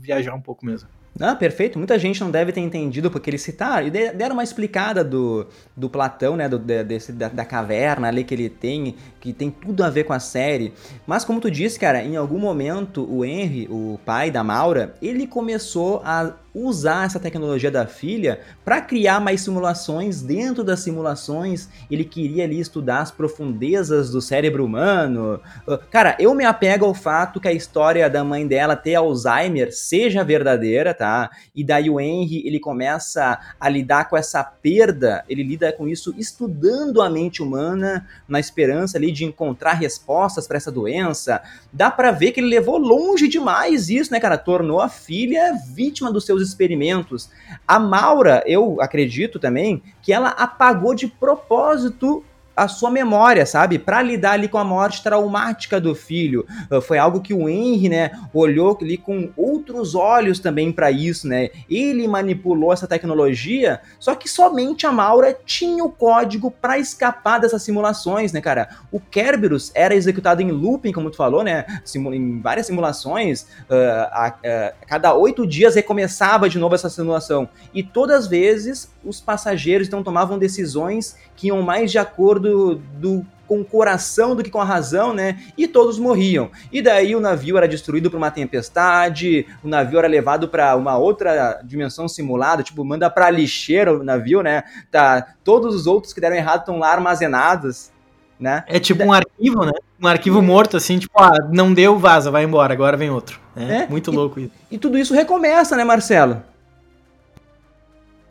viajar um pouco mesmo. Ah, perfeito. Muita gente não deve ter entendido porque eles citaram e deram uma explicada do, do Platão, né, do, desse, da, da, caverna ali que ele tem, que tem tudo a ver com a série. Mas como tu disse, cara, em algum momento o Henry, o pai da Maura, ele começou a usar essa tecnologia da filha para criar mais simulações. Dentro das simulações, ele queria ali estudar as profundezas do cérebro humano. Ah, cara, eu me apego ao fato que a história da mãe dela ter Alzheimer seja verdadeira, tá? E daí o Henry, ele começa a lidar com essa perda, ele lida com isso estudando a mente humana, na esperança ali de encontrar respostas para essa doença. Dá para ver que ele levou longe demais isso, né, cara? Tornou a filha vítima dos seus experimentos. A Maura, eu acredito também, que ela apagou de propósito a sua memória, sabe? Para lidar ali com a morte traumática do filho. Uh, foi algo que o Henry, né, olhou ali com outros olhos também para isso, né? Ele manipulou essa tecnologia, só que somente a Maura tinha o código para escapar dessas simulações, né, cara? O Kerberos era executado em looping, como tu falou, né? Em várias simulações, uh, a, a, cada oito dias recomeçava de novo essa simulação. E todas as vezes os passageiros então tomavam decisões que iam mais de acordo do com o coração do que com a razão, né? E todos morriam. E daí o navio era destruído por uma tempestade, o navio era levado para uma outra dimensão simulada, tipo, manda para lixeira o navio, né? Tá, todos os outros que deram errado estão lá armazenados, né? É tipo um arquivo, né? Um arquivo morto assim, tipo, ah, não deu, vaza, vai embora, agora vem outro. É, é muito e, louco isso. E tudo isso recomeça, né, Marcelo?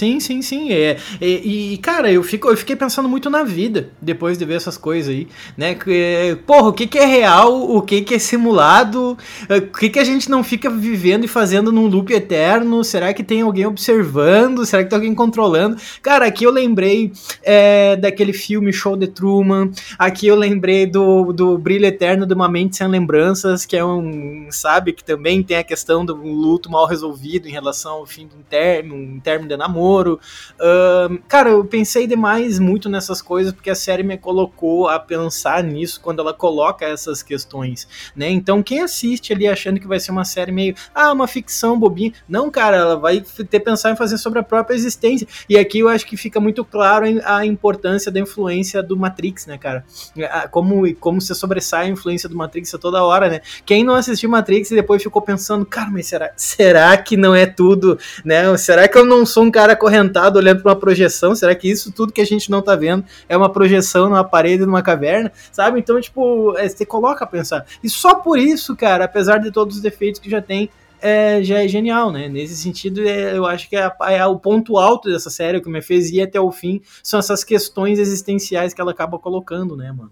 Sim, sim, sim. É, e, e, cara, eu, fico, eu fiquei pensando muito na vida depois de ver essas coisas aí, né? Que, porra, o que, que é real, o que, que é simulado, é, o que, que a gente não fica vivendo e fazendo num loop eterno? Será que tem alguém observando? Será que tem alguém controlando? Cara, aqui eu lembrei é, daquele filme Show de Truman, aqui eu lembrei do, do Brilho Eterno de uma Mente Sem Lembranças, que é um, sabe, que também tem a questão do luto mal resolvido em relação ao fim de um término, um término de namoro Uh, cara, eu pensei demais muito nessas coisas porque a série me colocou a pensar nisso quando ela coloca essas questões, né? Então quem assiste ali achando que vai ser uma série meio, ah, uma ficção bobinha, não, cara, ela vai ter pensar em fazer sobre a própria existência. E aqui eu acho que fica muito claro a importância da influência do Matrix, né, cara? Como como se sobressai a influência do Matrix a toda hora, né? Quem não assistiu Matrix e depois ficou pensando, cara, mas será, será que não é tudo, né? Será que eu não sou um cara acorrentado olhando para uma projeção. Será que isso tudo que a gente não tá vendo é uma projeção numa parede, numa caverna? Sabe? Então, tipo, é, você coloca a pensar. E só por isso, cara, apesar de todos os defeitos que já tem, é, já é genial, né? Nesse sentido, é, eu acho que é, é, o ponto alto dessa série, que me fez ir até o fim, são essas questões existenciais que ela acaba colocando, né, mano?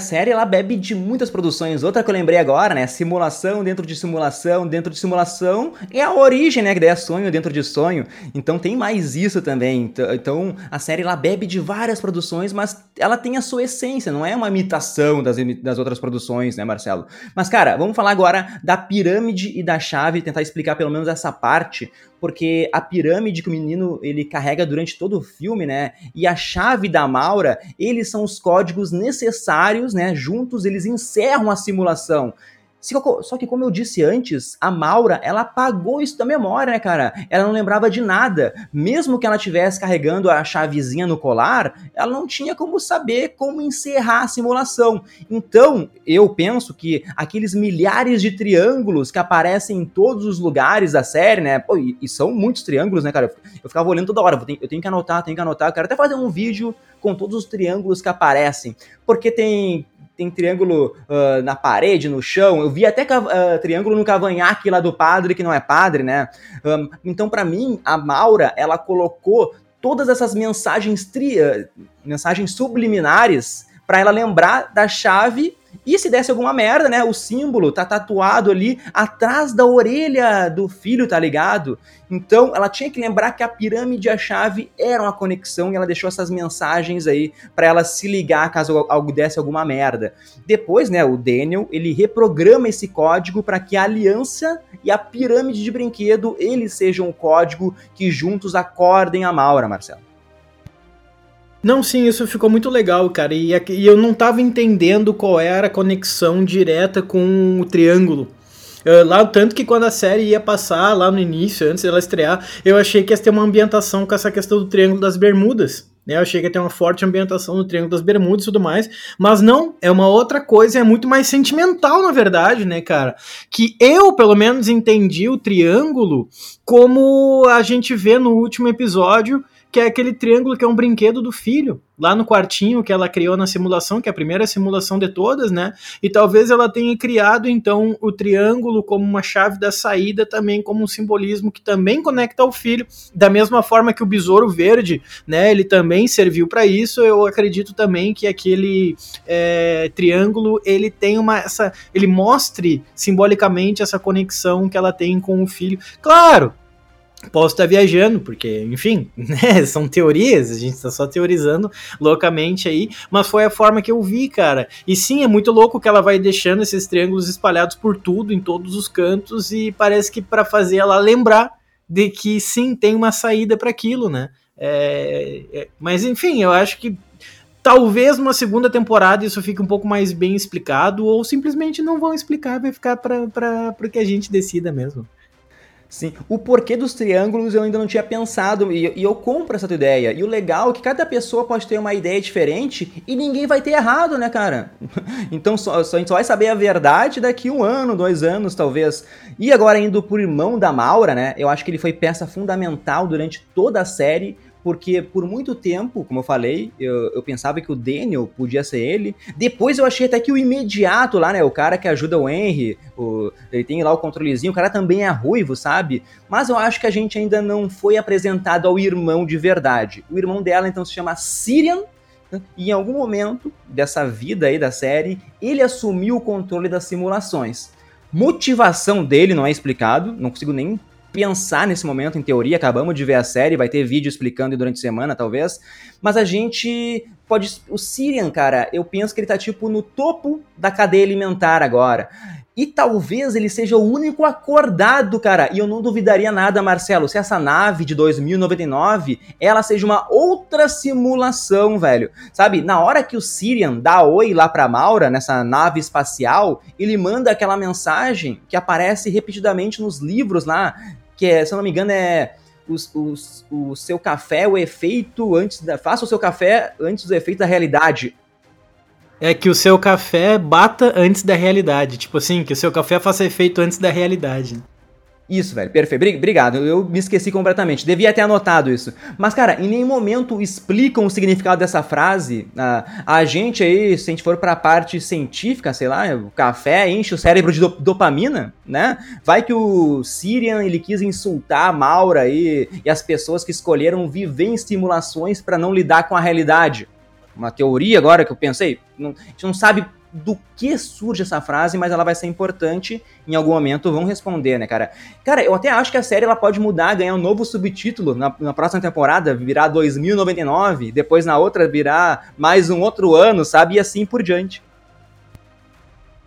Série ela bebe de muitas produções. Outra que eu lembrei agora, né? Simulação dentro de simulação, dentro de simulação. É a origem, né? Que daí é sonho dentro de sonho. Então tem mais isso também. Então a série ela bebe de várias produções, mas ela tem a sua essência, não é uma imitação das, das outras produções, né, Marcelo? Mas, cara, vamos falar agora da pirâmide e da chave, tentar explicar pelo menos essa parte, porque a pirâmide que o menino ele carrega durante todo o filme, né? E a chave da Maura, eles são os códigos necessários, né? Juntos eles encerram a simulação. Só que, como eu disse antes, a Maura, ela apagou isso da memória, né, cara? Ela não lembrava de nada. Mesmo que ela estivesse carregando a chavezinha no colar, ela não tinha como saber como encerrar a simulação. Então, eu penso que aqueles milhares de triângulos que aparecem em todos os lugares da série, né? Pô, e, e são muitos triângulos, né, cara? Eu, ficava olhando toda hora. Eu tenho que anotar, tenho que anotar. Eu quero até fazer um vídeo com todos os triângulos que aparecem. Porque tem tem triângulo uh, na parede, no chão. Eu vi até uh, triângulo no cavanhaque lá do padre, que não é padre, né? Um, então, para mim, a Maura, ela colocou todas essas mensagens, tri, uh, mensagens subliminares para ela lembrar da chave e se desse alguma merda, né? O símbolo tá tatuado ali atrás da orelha do filho, tá ligado? Então ela tinha que lembrar que a pirâmide e a chave eram a conexão e ela deixou essas mensagens aí para ela se ligar caso algo desse alguma merda. Depois, né, o Daniel, ele reprograma esse código para que a aliança e a pirâmide de brinquedo eles sejam o código que juntos acordem a Maura, Marcelo. Não, sim, isso ficou muito legal, cara. E, e, eu não tava entendendo qual era a conexão direta com o triângulo. Lá, tanto que quando a série ia passar lá no início, antes dela estrear, eu achei que ia ter uma ambientação com essa questão do Triângulo das Bermudas. Né? Eu achei que ia ter uma forte ambientação no Triângulo das Bermudas e tudo mais. Mas não, é uma outra coisa, é muito mais sentimental, na verdade, né, cara? Que eu, pelo menos, entendi o Triângulo como a gente vê no último episódio que é aquele triângulo que é um brinquedo do filho, lá no quartinho que ela criou na simulação, que é a primeira simulação de todas, né? E talvez ela tenha criado então o triângulo como uma chave da saída, também como um simbolismo que também conecta ao filho, da mesma forma que o besouro verde, né? Ele também serviu para isso. Eu acredito também que aquele é, triângulo ele tem uma essa, ele mostre simbolicamente essa conexão que ela tem com o filho. Claro, Posso estar viajando, porque, enfim, <laughs> né, são teorias, a gente está só teorizando loucamente aí, mas foi a forma que eu vi, cara. E sim, é muito louco que ela vai deixando esses triângulos espalhados por tudo, em todos os cantos, e parece que para fazer ela lembrar de que sim, tem uma saída para aquilo, né? É, é, mas enfim, eu acho que talvez uma segunda temporada isso fique um pouco mais bem explicado, ou simplesmente não vão explicar, vai ficar para que a gente decida mesmo. Sim, o porquê dos triângulos eu ainda não tinha pensado e, e, eu compro essa tua ideia. E o legal é que cada pessoa pode ter uma ideia diferente e ninguém vai ter errado, né, cara? <laughs> então só, só, a gente só vai saber a verdade daqui um ano, dois anos, talvez. E agora indo por irmão da Maura, né? Eu acho que ele foi peça fundamental durante toda a série porque por muito tempo, como eu falei, eu, eu, pensava que o Daniel podia ser ele. Depois eu achei até que o imediato lá, né, o cara que ajuda o Henry, o, ele tem lá o controlezinho, o cara também é ruivo, sabe? Mas eu acho que a gente ainda não foi apresentado ao irmão de verdade. O irmão dela então se chama Sirian, e em algum momento dessa vida aí da série, ele assumiu o controle das simulações. Motivação dele não é explicado, não consigo nem pensar nesse momento, em teoria, acabamos de ver a série, vai ter vídeo explicando durante a semana, talvez, mas a gente pode... O Sirian, cara, eu penso que ele tá, tipo, no topo da cadeia alimentar agora. E talvez ele seja o único acordado, cara. E eu não duvidaria nada, Marcelo, se essa nave de 2099, ela seja uma outra simulação, velho. Sabe, na hora que o Sirian dá oi lá pra Maura, nessa nave espacial, ele manda aquela mensagem que aparece repetidamente nos livros lá, que é, se eu não me engano, é o seu café, o efeito antes da. Faça o seu café antes do efeito da realidade. É que o seu café bata antes da realidade. Tipo assim, que o seu café faça efeito antes da realidade. Isso, velho, perfeito. Obrigado, eu me esqueci completamente. Devia ter anotado isso. Mas, cara, em nenhum momento explicam o significado dessa frase. A, a gente aí, se a gente for pra parte científica, sei lá, o café enche o cérebro de dopamina, né? Vai que o Sirian, ele quis insultar a Maura aí e as pessoas que escolheram viver em simulações para não lidar com a realidade uma teoria agora que eu pensei, não, a gente não sabe do que surge essa frase, mas ela vai ser importante em algum momento, vão responder, né, cara? Cara, eu até acho que a série ela pode mudar, ganhar um novo subtítulo na, na próxima temporada, virar 2099, depois na outra virar mais um outro ano, sabe? E assim por diante.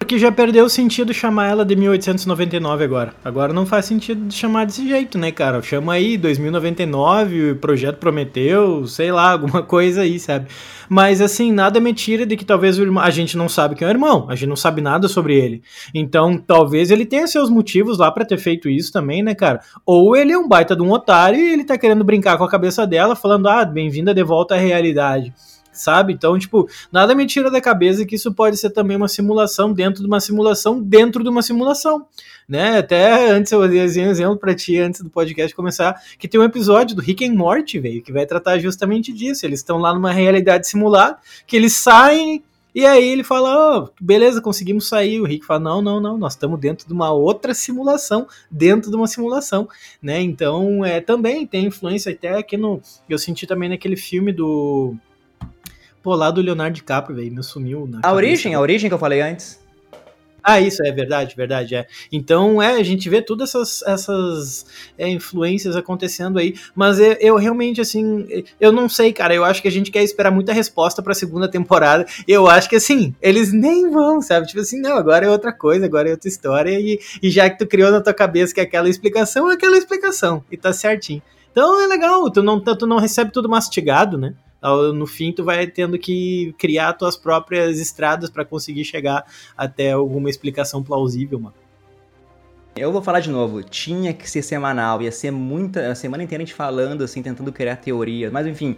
Porque já perdeu o sentido chamar ela de 1899 agora. Agora não faz sentido chamar desse jeito, né, cara? Chama aí 2099, Projeto Prometeu, sei lá, alguma <laughs> coisa aí, sabe? Mas assim, nada me tira de que talvez o irmão. A gente não sabe quem é o irmão, a gente não sabe nada sobre ele. Então, talvez ele tenha seus motivos lá para ter feito isso também, né, cara? Ou ele é um baita de um otário e ele tá querendo brincar com a cabeça dela, falando, ah, bem-vinda de volta à realidade sabe? Então, tipo, nada me tira da cabeça que isso pode ser também uma simulação dentro de uma simulação dentro de uma simulação, né? Até antes eu dei um exemplo para ti antes do podcast começar, que tem um episódio do Rick and Morty, velho, que vai tratar justamente disso. Eles estão lá numa realidade simulada, que eles saem e aí ele fala, oh, beleza, conseguimos sair. O Rick fala, não, não, não, nós estamos dentro de uma outra simulação, dentro de uma simulação, né? Então, é, também tem influência até aqui no... Eu senti também naquele filme do Pô, lá do Leonardo DiCaprio, velho, me sumiu. a origem, a origem que eu falei antes. Ah, isso é verdade, verdade, é. Então, é, a gente vê todas essas, essas é, influências acontecendo aí, mas eu, eu, realmente, assim, eu não sei, cara, eu acho que a gente quer esperar muita resposta pra segunda temporada, eu acho que, assim, eles nem vão, sabe, tipo assim, não, agora é outra coisa, agora é outra história, e, e já que tu criou na tua cabeça que é aquela explicação, é aquela explicação, e tá certinho. Então, é legal, tu não, tu não recebe tudo mastigado, né, no fim tu vai tendo que criar tuas próprias estradas para conseguir chegar até alguma explicação plausível, mano. Eu vou falar de novo, tinha que ser semanal, ia ser muita, a semana inteira a gente falando, assim, tentando criar teorias, mas enfim,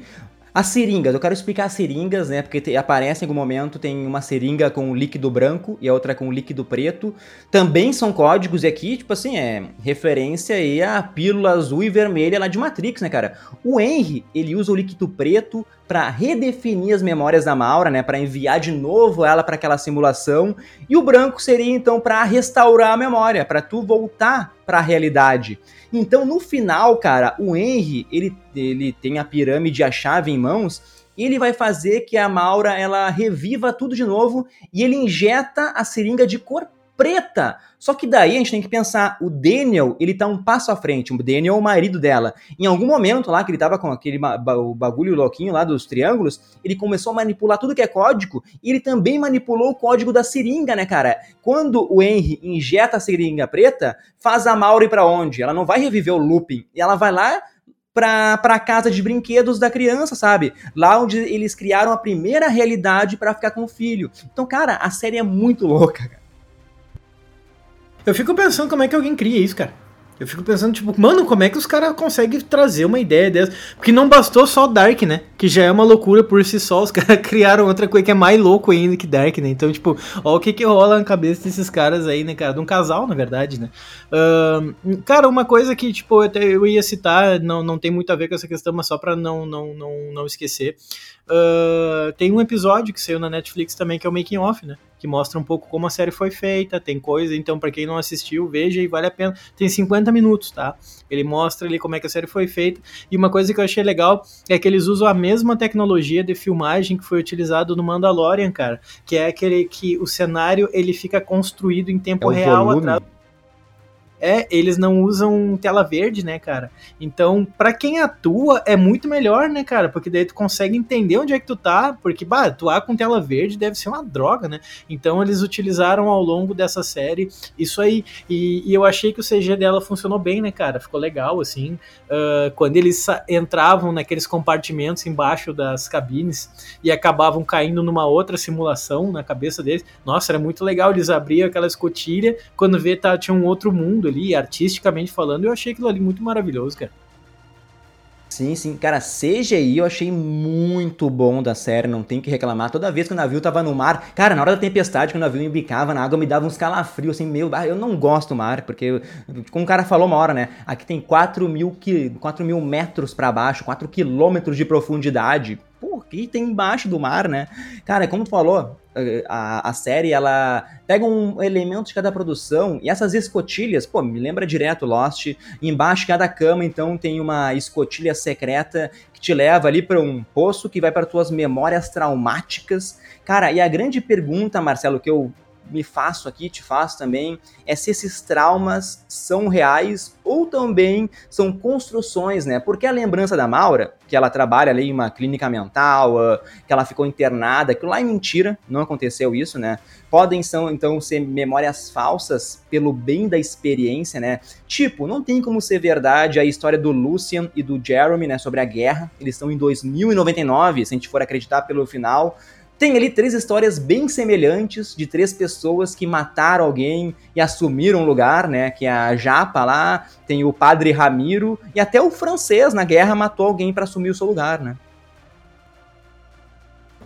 as seringas, eu quero explicar as seringas, né? Porque te, aparece em algum momento, tem uma seringa com líquido branco e a outra com líquido preto. Também são códigos e aqui, tipo assim, é referência aí à pílula azul e vermelha lá de Matrix, né, cara? O Henry, ele usa o líquido preto para redefinir as memórias da Maura, né, para enviar de novo ela para aquela simulação, e o branco seria então para restaurar a memória, para tu voltar para a realidade. Então, no final, cara, o Henry, ele, ele tem a pirâmide a chave em mãos, e ele vai fazer que a Maura ela reviva tudo de novo e ele injeta a seringa de cor preta. Só que daí a gente tem que pensar, o Daniel, ele tá um passo à frente, o Daniel é o marido dela. Em algum momento lá, que ele tava com aquele bagulho louquinho lá dos triângulos, ele começou a manipular tudo que é código, e ele também manipulou o código da seringa, né, cara? Quando o Henry injeta a seringa preta, faz a Mauri para onde? Ela não vai reviver o looping, e ela vai lá pra, pra casa de brinquedos da criança, sabe? Lá onde eles criaram a primeira realidade para ficar com o filho. Então, cara, a série é muito <laughs> louca, cara. Eu fico pensando como é que alguém cria isso, cara. Eu fico pensando, tipo, mano, como é que os caras conseguem trazer uma ideia dessa? Porque não bastou só Dark, né? Que já é uma loucura por si só. Os <laughs> caras criaram outra coisa que é mais louco ainda que Dark, né? Então, tipo, ó o que que rola na cabeça desses caras aí, né, cara? De um casal, na verdade, né? Uh, cara, uma coisa que, tipo, eu, eu ia citar, não, não tem muito a ver com essa questão, mas só pra não, não, não, não esquecer. Uh, tem um episódio que saiu na Netflix também, que é o Making Off, né? Que mostra um pouco como a série foi feita, tem coisa, então para quem não assistiu, veja e vale a pena. Tem 50 minutos, tá? Ele mostra ali como é que a série foi feita. E uma coisa que eu achei legal é que eles usam a mesma tecnologia de filmagem que foi utilizado no Mandalorian, cara, que é aquele que o cenário ele fica construído em tempo é real atrás é, eles não usam tela verde, né, cara? Então, para quem atua, é muito melhor, né, cara? Porque daí tu consegue entender onde é que tu tá, porque, bah, atuar com tela verde deve ser uma droga, né? Então, eles utilizaram ao longo dessa série isso aí. E, e eu achei que o CG dela funcionou bem, né, cara? Ficou legal, assim. Uh, quando eles entravam naqueles compartimentos embaixo das cabines e acabavam caindo numa outra simulação na cabeça deles, nossa, era muito legal. Eles abriam aquela escotilha, quando vê, tá, tinha um outro mundo ali, artisticamente falando, eu achei aquilo ali muito maravilhoso, cara. Sim, sim. Cara, CGI eu achei muito bom da série, não tem que reclamar. Toda vez que o navio tava no mar, cara, na hora da tempestade que o navio embicava na água, me dava uns calafrios, assim, meu, eu não gosto do mar, porque, como o cara falou uma hora, né, aqui tem 4 mil, 4 mil metros para baixo, 4 quilômetros de profundidade. Pô, que tem embaixo do mar, né? Cara, como tu falou, a, a série ela pega um elemento de cada produção e essas escotilhas, pô, me lembra direto Lost. Embaixo de cada cama, então, tem uma escotilha secreta que te leva ali para um poço que vai para tuas memórias traumáticas. Cara, e a grande pergunta, Marcelo, que eu me faço aqui, te faço também, é se esses traumas são reais ou também são construções, né? Porque a lembrança da Maura, que ela trabalha ali em uma clínica mental, uh, que ela ficou internada, aquilo lá é mentira, não aconteceu isso, né? Podem são, então ser memórias falsas pelo bem da experiência, né? Tipo, não tem como ser verdade a história do Lucian e do Jeremy, né, sobre a guerra. Eles estão em 2099, se a gente for acreditar pelo final, tem ali três histórias bem semelhantes de três pessoas que mataram alguém e assumiram um lugar, né? Que é a Japa lá, tem o padre Ramiro e até o francês na guerra matou alguém para assumir o seu lugar, né?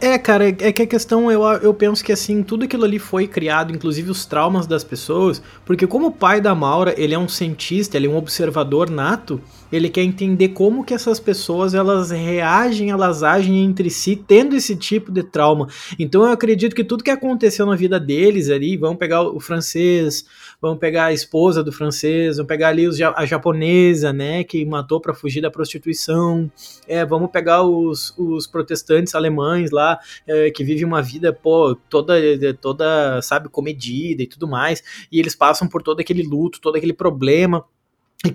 É, cara, é que a questão, eu, eu penso que assim, tudo aquilo ali foi criado, inclusive os traumas das pessoas, porque como o pai da Maura, ele é um cientista, ele é um observador nato, ele quer entender como que essas pessoas elas reagem, elas agem entre si, tendo esse tipo de trauma. Então eu acredito que tudo que aconteceu na vida deles ali, vamos pegar o francês, vamos pegar a esposa do francês, vamos pegar ali os, a japonesa, né, que matou para fugir da prostituição, é, vamos pegar os, os protestantes alemães lá, é, que vivem uma vida, pô, toda, toda, sabe, comedida e tudo mais, e eles passam por todo aquele luto, todo aquele problema,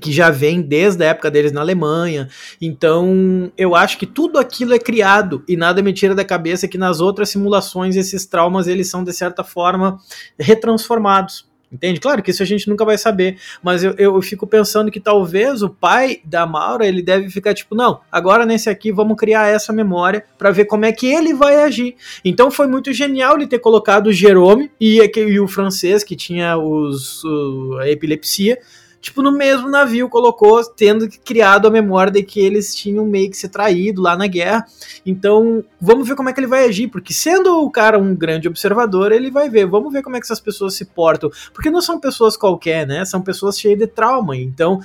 que já vem desde a época deles na Alemanha. Então, eu acho que tudo aquilo é criado e nada me tira da cabeça que nas outras simulações esses traumas eles são de certa forma retransformados. Entende? Claro que isso a gente nunca vai saber, mas eu, eu fico pensando que talvez o pai da Maura ele deve ficar tipo, não, agora nesse aqui vamos criar essa memória para ver como é que ele vai agir. Então foi muito genial ele ter colocado o Jerome e, e o francês que tinha os, o, a epilepsia tipo, no mesmo navio colocou, tendo criado a memória de que eles tinham meio que se traído lá na guerra. Então, vamos ver como é que ele vai agir, porque sendo o cara um grande observador, ele vai ver, vamos ver como é que essas pessoas se portam, porque não são pessoas qualquer, né? São pessoas cheias de trauma. Então,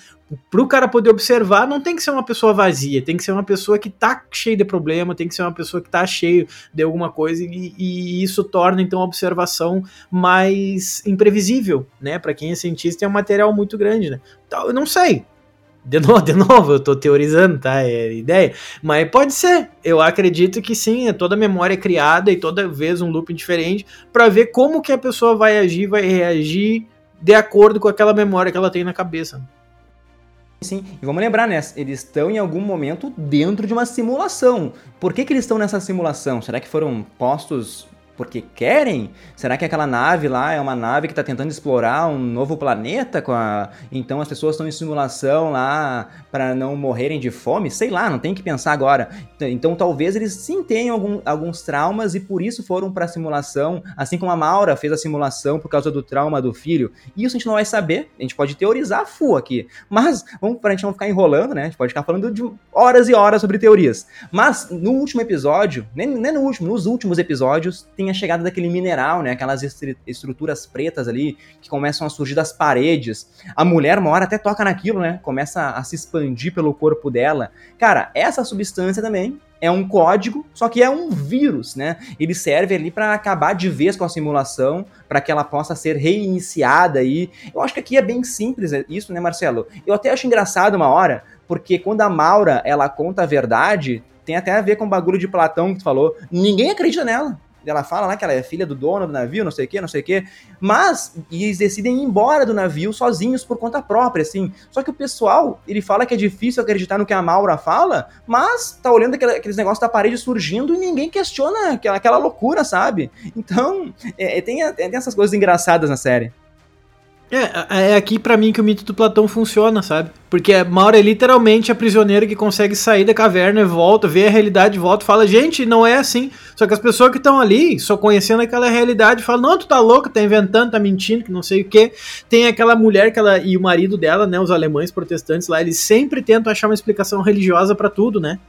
para o cara poder observar, não tem que ser uma pessoa vazia, tem que ser uma pessoa que tá cheia de problema, tem que ser uma pessoa que tá cheio de alguma coisa e, e isso torna então a observação mais imprevisível, né? Para quem é cientista é um material muito grande, né? Então, eu não sei. De novo, de novo, eu tô teorizando, tá? É ideia. Mas pode ser. Eu acredito que sim, é toda memória é criada e toda vez um loop diferente para ver como que a pessoa vai agir, vai reagir de acordo com aquela memória que ela tem na cabeça. Sim, e vamos lembrar, né? Eles estão em algum momento dentro de uma simulação. Por que, que eles estão nessa simulação? Será que foram postos porque querem? Será que aquela nave lá é uma nave que está tentando explorar um novo planeta? Com a... Então as pessoas estão em simulação lá para não morrerem de fome? Sei lá, não tem que pensar agora. Então talvez eles sim tenham algum, alguns traumas e por isso foram para a simulação, assim como a Maura fez a simulação por causa do trauma do filho. Isso a gente não vai saber, a gente pode teorizar full aqui. Mas, vamos para a gente não ficar enrolando, né? A gente pode ficar falando de horas e horas sobre teorias. Mas no último episódio, nem, nem no último, nos últimos episódios, tem a chegada daquele mineral, né? Aquelas estruturas pretas ali que começam a surgir das paredes. A mulher, uma hora até toca naquilo, né? Começa a se expandir pelo corpo dela. Cara, essa substância também é um código, só que é um vírus, né? Ele serve ali para acabar de vez com a simulação, para que ela possa ser reiniciada aí. Eu acho que aqui é bem simples isso, né, Marcelo? Eu até acho engraçado uma hora, porque quando a Maura ela conta a verdade, tem até a ver com o bagulho de Platão que tu falou. Ninguém acredita nela ela fala lá que ela é filha do dono do navio, não sei o que, não sei o que, mas eles decidem ir embora do navio sozinhos por conta própria, assim. Só que o pessoal, ele fala que é difícil acreditar no que a Maura fala, mas tá olhando aqueles negócios da parede surgindo e ninguém questiona aquela, aquela loucura, sabe? Então, é, é tem, tem essas coisas engraçadas na série. É, é aqui para mim que o mito do Platão funciona, sabe? Porque a Maura é literalmente a prisioneira que consegue sair da caverna e volta, vê a realidade volta, fala, gente, não é assim. Só que as pessoas que estão ali, só conhecendo aquela realidade, falam, não, tu tá louco, tá inventando, tá mentindo, que não sei o que. Tem aquela mulher que ela e o marido dela, né, os alemães protestantes lá, eles sempre tentam achar uma explicação religiosa para tudo, né?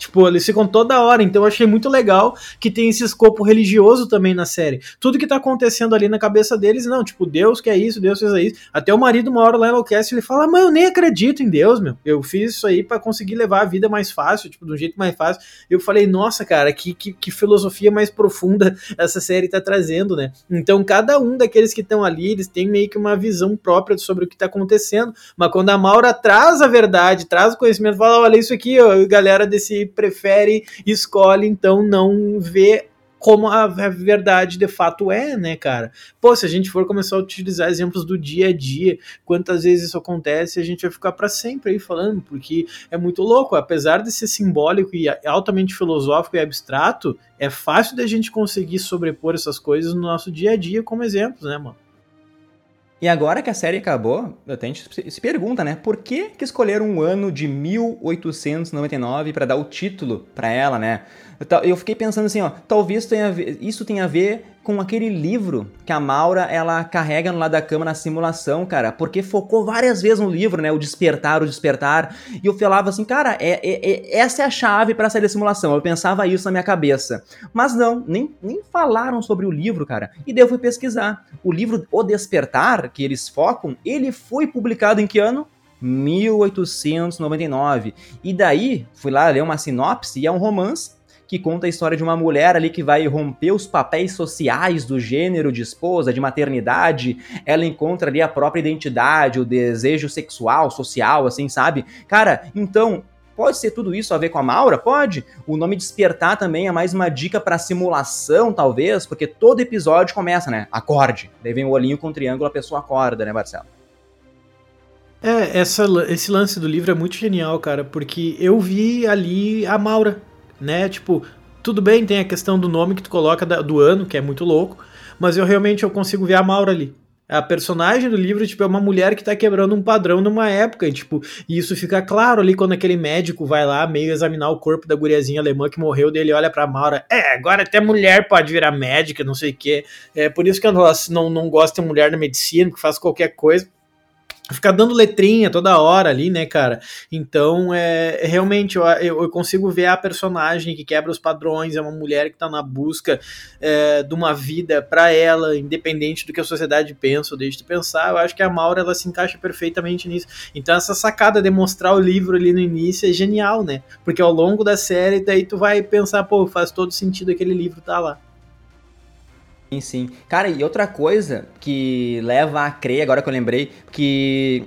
Tipo, eles ficam toda hora, então eu achei muito legal que tem esse escopo religioso também na série. Tudo que tá acontecendo ali na cabeça deles, não, tipo, Deus quer isso, Deus fez isso. Até o marido, uma hora lá enlouquece, ele fala, mas eu nem acredito em Deus, meu. Eu fiz isso aí para conseguir levar a vida mais fácil, tipo, de um jeito mais fácil. Eu falei, nossa, cara, que, que, que filosofia mais profunda essa série tá trazendo, né? Então, cada um daqueles que estão ali, eles têm meio que uma visão própria sobre o que tá acontecendo, mas quando a Maura traz a verdade, traz o conhecimento, fala, olha isso aqui, ó, galera desse prefere, escolhe, então não vê como a verdade de fato é, né, cara? Pô, se a gente for começar a utilizar exemplos do dia a dia, quantas vezes isso acontece, a gente vai ficar para sempre aí falando, porque é muito louco, apesar de ser simbólico e altamente filosófico e abstrato, é fácil da gente conseguir sobrepor essas coisas no nosso dia a dia como exemplos, né, mano? E agora que a série acabou, a gente se pergunta, né? Por que, que escolheram um ano de 1899 para dar o título para ela, né? Eu fiquei pensando assim, ó, talvez tenha, isso tenha a ver com aquele livro que a Maura ela carrega no lado da cama na simulação, cara, porque focou várias vezes no livro, né, o despertar, o despertar, e eu falava assim, cara, é, é, é essa é a chave para sair da simulação. Eu pensava isso na minha cabeça, mas não, nem, nem falaram sobre o livro, cara. E daí eu fui pesquisar. O livro O Despertar, que eles focam, ele foi publicado em que ano? 1899. E daí, fui lá ler uma sinopse e é um romance que conta a história de uma mulher ali que vai romper os papéis sociais do gênero de esposa, de maternidade. Ela encontra ali a própria identidade, o desejo sexual, social, assim, sabe? Cara, então Pode ser tudo isso a ver com a Maura? Pode. O nome Despertar também é mais uma dica para simulação, talvez, porque todo episódio começa, né? Acorde. Daí vem o olhinho com o triângulo, a pessoa acorda, né, Marcelo? É, essa, esse lance do livro é muito genial, cara, porque eu vi ali a Maura né? Tipo, tudo bem, tem a questão do nome que tu coloca do ano, que é muito louco, mas eu realmente eu consigo ver a Maura ali. A personagem do livro, tipo, é uma mulher que tá quebrando um padrão numa época, e, tipo, e isso fica claro ali quando aquele médico vai lá meio examinar o corpo da guriazinha alemã que morreu, dele olha pra Maura, é, agora até mulher pode virar médica, não sei o quê. É por isso que eu não, não gosto de mulher na medicina, que faz qualquer coisa ficar dando letrinha toda hora ali, né, cara? Então, é, realmente, eu, eu, consigo ver a personagem que quebra os padrões, é uma mulher que tá na busca é, de uma vida para ela, independente do que a sociedade pensa ou deixa de pensar. Eu acho que a Maura, ela se encaixa perfeitamente nisso. Então, essa sacada de mostrar o livro ali no início é genial, né? Porque ao longo da série, daí tu vai pensar, pô, faz todo sentido aquele livro tá lá. Sim, sim. Cara, e outra coisa que leva a crer, agora que eu lembrei, que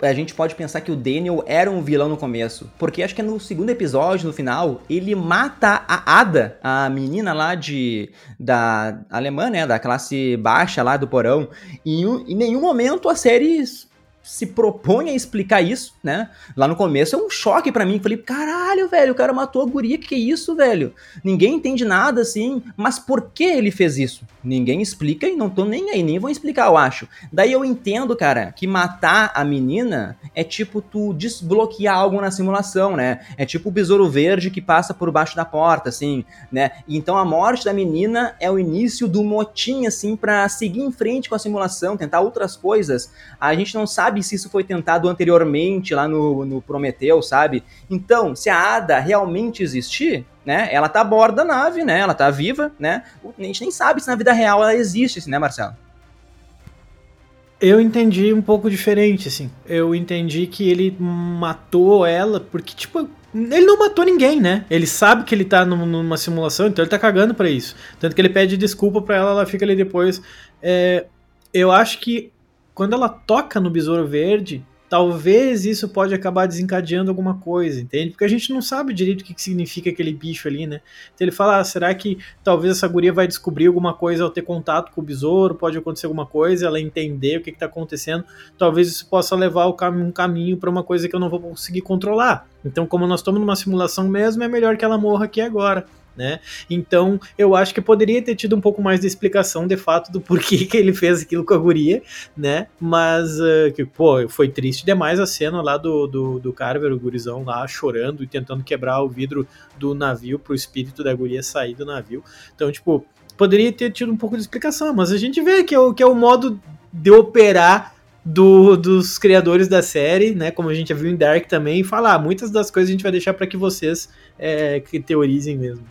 a gente pode pensar que o Daniel era um vilão no começo. Porque acho que é no segundo episódio, no final, ele mata a Ada, a menina lá de. da alemã, né? Da classe baixa lá do porão. E em nenhum momento a série se propõe a explicar isso, né? Lá no começo é um choque para mim. Falei, caralho, velho, o cara matou a guria, que é isso, velho? Ninguém entende nada assim, mas por que ele fez isso? Ninguém explica e não tô nem aí, nem vão explicar, eu acho. Daí eu entendo, cara, que matar a menina é tipo tu desbloquear algo na simulação, né? É tipo o besouro verde que passa por baixo da porta, assim, né? Então a morte da menina é o início do motim, assim, para seguir em frente com a simulação, tentar outras coisas. A gente não sabe sabe se isso foi tentado anteriormente lá no, no Prometeu, sabe? Então, se a Ada realmente existir, né? Ela tá a bordo da nave, né? Ela tá viva, né? A gente nem sabe se na vida real ela existe, assim, né, Marcelo? Eu entendi um pouco diferente, assim. Eu entendi que ele matou ela porque, tipo, ele não matou ninguém, né? Ele sabe que ele tá numa simulação, então ele tá cagando para isso. Tanto que ele pede desculpa pra ela, ela fica ali depois. É, eu acho que quando ela toca no Besouro Verde, talvez isso pode acabar desencadeando alguma coisa, entende? Porque a gente não sabe direito o que significa aquele bicho ali, né? Então ele fala, ah, será que talvez essa guria vai descobrir alguma coisa ao ter contato com o besouro, pode acontecer alguma coisa, ela entender o que está acontecendo, talvez isso possa levar um caminho para uma coisa que eu não vou conseguir controlar. Então, como nós estamos numa simulação mesmo, é melhor que ela morra aqui agora né? Então, eu acho que poderia ter tido um pouco mais de explicação de fato do porquê que ele fez aquilo com a guria, né? Mas, uh, que, pô, foi triste demais a cena lá do, do, do Carver, o gurizão lá chorando e tentando quebrar o vidro do navio pro espírito da guria sair do navio. Então, tipo, poderia ter tido um pouco de explicação, mas a gente vê que é o, que é o modo de operar do, dos criadores da série, né? Como a gente já viu em Dark também, falar ah, muitas das coisas a gente vai deixar para que vocês é, que teorizem mesmo.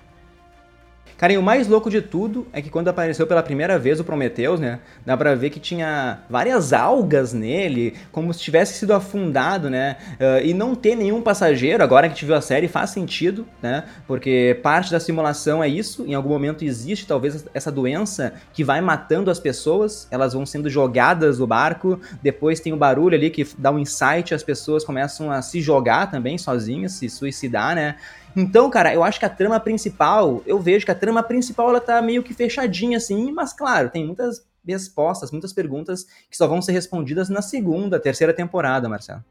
Cara, e o mais louco de tudo é que quando apareceu pela primeira vez o Prometheus, né? Dá pra ver que tinha várias algas nele, como se tivesse sido afundado, né? Uh, e não ter nenhum passageiro, agora que a gente viu a série, faz sentido, né? Porque parte da simulação é isso, em algum momento existe talvez essa doença que vai matando as pessoas, elas vão sendo jogadas do barco, depois tem o barulho ali que dá um insight, as pessoas começam a se jogar também sozinhas, se suicidar, né? Então, cara, eu acho que a trama principal, eu vejo que a trama principal ela tá meio que fechadinha assim, mas claro, tem muitas respostas, muitas perguntas que só vão ser respondidas na segunda, terceira temporada, Marcelo.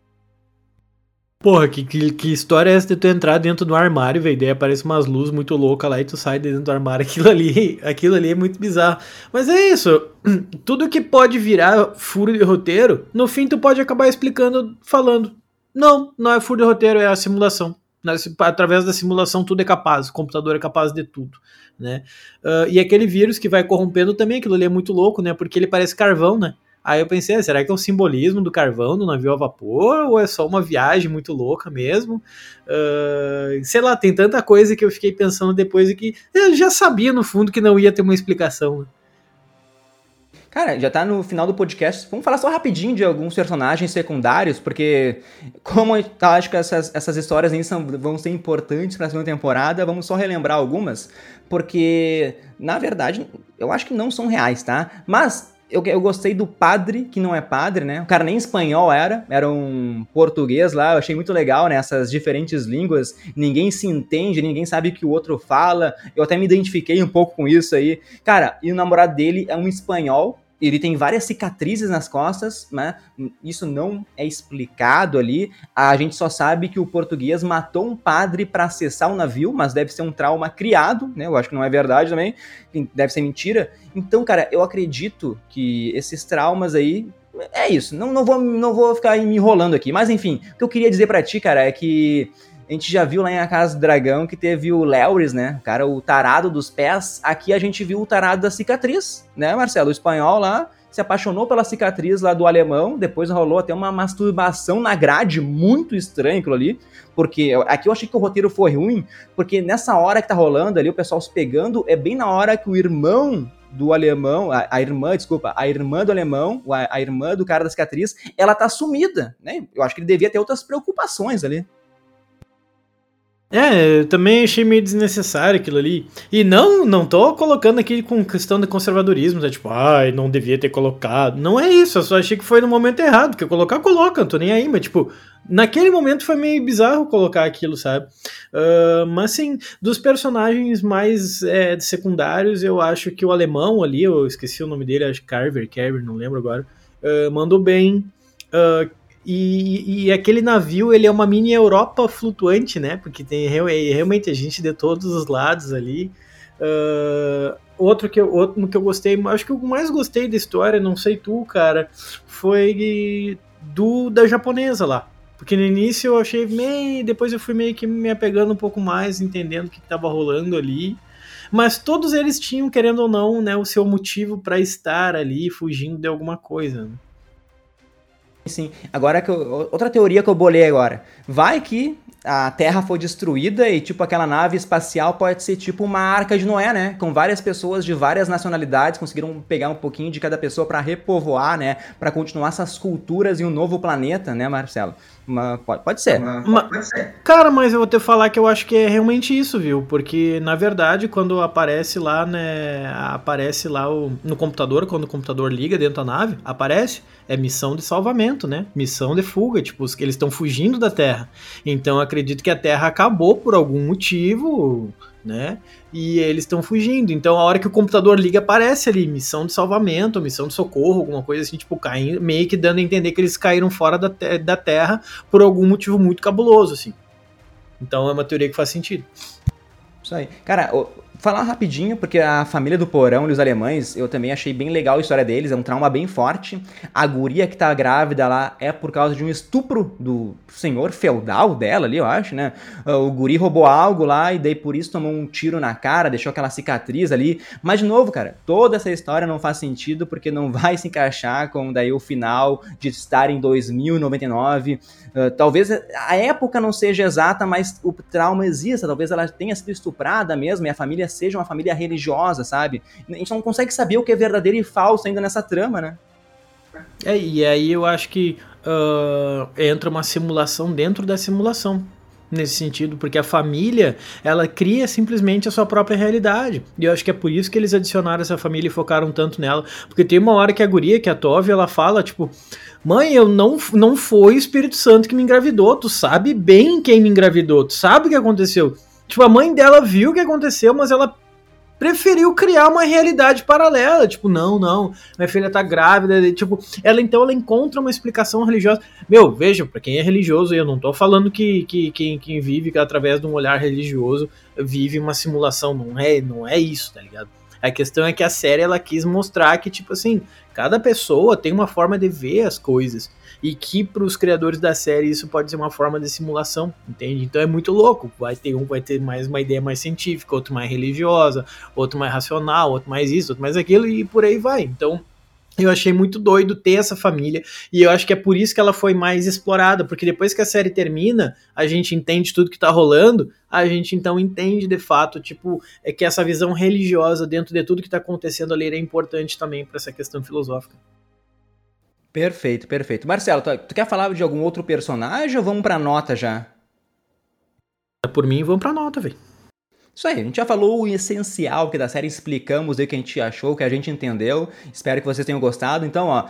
Porra, que, que, que, história é essa de tu entrar dentro do armário, velho? Daí aparece umas luzes muito loucas lá e tu sai dentro do armário. <laughs> Aquilo ali, aquilo ali é muito bizarro. Mas é isso. <clears throat> Tudo que pode virar furo de roteiro, no fim tu pode acabar explicando, falando. Não, não é furo de roteiro, é a simulação através da simulação tudo é capaz, o computador é capaz de tudo, né? Uh, e aquele vírus que vai corrompendo também, aquilo ali é muito louco, né? Porque ele parece carvão, né? Aí eu pensei, será que é um simbolismo do carvão do navio a vapor ou é só uma viagem muito louca mesmo? Uh, sei lá, tem tanta coisa que eu fiquei pensando depois e que eu já sabia no fundo que não ia ter uma explicação. Né? Cara, já tá no final do podcast. Vamos falar só rapidinho de alguns personagens secundários, porque como eu acho que essas, essas histórias são, vão ser importantes para a segunda temporada, vamos só relembrar algumas, porque na verdade eu acho que não são reais, tá? Mas eu, eu gostei do padre, que não é padre, né? O cara nem espanhol era, era um português lá. Eu achei muito legal, né? Essas diferentes línguas. Ninguém se entende, ninguém sabe o que o outro fala. Eu até me identifiquei um pouco com isso aí. Cara, e o namorado dele é um espanhol, ele tem várias cicatrizes nas costas, né? Isso não é explicado ali. A gente só sabe que o português matou um padre para acessar o navio, mas deve ser um trauma criado, né? Eu acho que não é verdade também, deve ser mentira. Então, cara, eu acredito que esses traumas aí é isso. Não, não, vou, não vou ficar me enrolando aqui. Mas enfim, o que eu queria dizer para ti, cara, é que a gente já viu lá em Casa do Dragão que teve o Lewis, né? O cara, o tarado dos pés. Aqui a gente viu o tarado da cicatriz, né, Marcelo? O espanhol lá se apaixonou pela cicatriz lá do alemão, depois rolou até uma masturbação na grade, muito estranho aquilo ali, porque aqui eu achei que o roteiro foi ruim, porque nessa hora que tá rolando ali, o pessoal se pegando, é bem na hora que o irmão do alemão, a, a, irmã, desculpa, a irmã do alemão, a, a irmã do cara da cicatriz, ela tá sumida, né? Eu acho que ele devia ter outras preocupações ali. É, eu também achei meio desnecessário aquilo ali. E não, não tô colocando aqui com questão de conservadorismo, tá? tipo, ai, não devia ter colocado. Não é isso, eu só achei que foi no momento errado, que colocar, coloca, não tô nem aí, mas tipo, naquele momento foi meio bizarro colocar aquilo, sabe? Uh, mas sim, dos personagens mais é, secundários, eu acho que o alemão ali, eu esqueci o nome dele, acho Carver, Carver, não lembro agora, uh, mandou bem. Uh, e, e, aquele navio, ele é uma mini Europa flutuante, né? Porque tem realmente a gente de todos os lados ali. Uh, outro, que eu, outro que eu gostei, acho que o mais gostei da história, não sei tu, cara, foi do da japonesa lá. Porque no início eu achei meio. Depois eu fui meio que me apegando um pouco mais, entendendo o que estava rolando ali. Mas todos eles tinham, querendo ou não, né, o seu motivo para estar ali fugindo de alguma coisa. Né? Sim. Agora que eu, outra teoria que eu bolei agora. Vai que a Terra foi destruída e tipo aquela nave espacial pode ser tipo uma arca de Noé, né? Com várias pessoas de várias nacionalidades conseguiram pegar um pouquinho de cada pessoa para repovoar, né? Para continuar essas culturas em um novo planeta, né, Marcelo? Uma, pode, pode ser. Pode ser. Cara, mas eu vou te falar que eu acho que é realmente isso, viu? Porque, na verdade, quando aparece lá, né? Aparece lá o, no computador, quando o computador liga dentro da nave, aparece, é missão de salvamento, né? Missão de fuga, tipo, eles estão fugindo da Terra. Então acredito que a Terra acabou por algum motivo né? E eles estão fugindo. Então, a hora que o computador liga, aparece ali missão de salvamento, missão de socorro, alguma coisa assim, tipo, caindo, meio que dando a entender que eles caíram fora da, te da Terra por algum motivo muito cabuloso, assim. Então, é uma teoria que faz sentido. Isso aí. Cara, falar rapidinho, porque a família do Porão e os alemães, eu também achei bem legal a história deles, é um trauma bem forte. A guria que tá grávida lá é por causa de um estupro do senhor feudal dela ali, eu acho, né? O guri roubou algo lá e daí por isso tomou um tiro na cara, deixou aquela cicatriz ali. Mas de novo, cara, toda essa história não faz sentido porque não <laughs> vai se encaixar com daí o final de estar em 2099. Uh, talvez a época não seja exata, mas o trauma exista. Talvez ela tenha sido estuprada mesmo e a família seja uma família religiosa, sabe? A gente não consegue saber o que é verdadeiro e falso ainda nessa trama, né? É, e aí eu acho que uh, entra uma simulação dentro da simulação nesse sentido, porque a família, ela cria simplesmente a sua própria realidade. E eu acho que é por isso que eles adicionaram essa família e focaram tanto nela, porque tem uma hora que a guria, que é a Tove, ela fala, tipo, mãe, eu não, não foi o Espírito Santo que me engravidou, tu sabe bem quem me engravidou, tu sabe o que aconteceu. Tipo, a mãe dela viu o que aconteceu, mas ela preferiu criar uma realidade paralela. Tipo, não, não, minha filha tá grávida. Tipo, ela então ela encontra uma explicação religiosa. Meu, veja, para quem é religioso, eu não tô falando que, que quem, quem vive através de um olhar religioso vive uma simulação. Não é, não é isso, tá ligado? A questão é que a série ela quis mostrar que, tipo assim, cada pessoa tem uma forma de ver as coisas e que para os criadores da série isso pode ser uma forma de simulação, entende? Então é muito louco. Vai ter um vai ter mais uma ideia mais científica, outro mais religiosa, outro mais racional, outro mais isso, outro mais aquilo e por aí vai. Então eu achei muito doido ter essa família e eu acho que é por isso que ela foi mais explorada, porque depois que a série termina, a gente entende tudo que tá rolando, a gente então entende de fato, tipo, é que essa visão religiosa dentro de tudo que tá acontecendo ali é importante também para essa questão filosófica. Perfeito, perfeito. Marcelo, tu, tu, quer falar de algum outro personagem ou vamos pra nota já? Por mim, vamos pra nota, velho. Isso aí, a gente já falou o essencial que da série, explicamos o que a gente achou, o que a gente entendeu. Espero que vocês tenham gostado. Então, ó.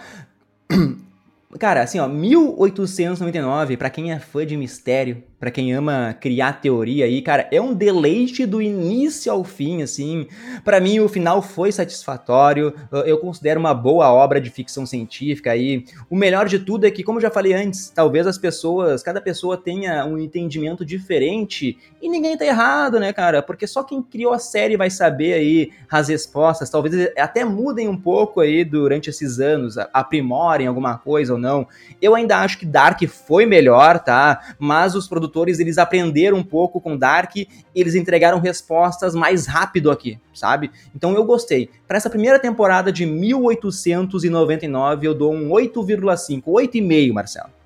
<clears throat> Cara, assim, ó, 1899, para quem é fã de mistério, para quem ama criar teoria aí, cara, é um deleite do início ao fim, assim. Para mim o final foi satisfatório. Eu considero uma boa obra de ficção científica aí. O melhor de tudo é que, como eu já falei antes, talvez as pessoas, cada pessoa tenha um entendimento diferente e ninguém tá errado, né, cara? Porque só quem criou a série vai saber aí as respostas. Talvez até mudem um pouco aí durante esses anos, aprimorem alguma coisa ou não. Eu ainda acho que Dark foi melhor, tá? Mas os produtores produtores eles aprenderam um pouco com Dark, eles entregaram respostas mais rápido aqui, sabe? Então eu gostei. Para essa primeira temporada de 1899, eu dou um 8,5, 8,5, Marcelo.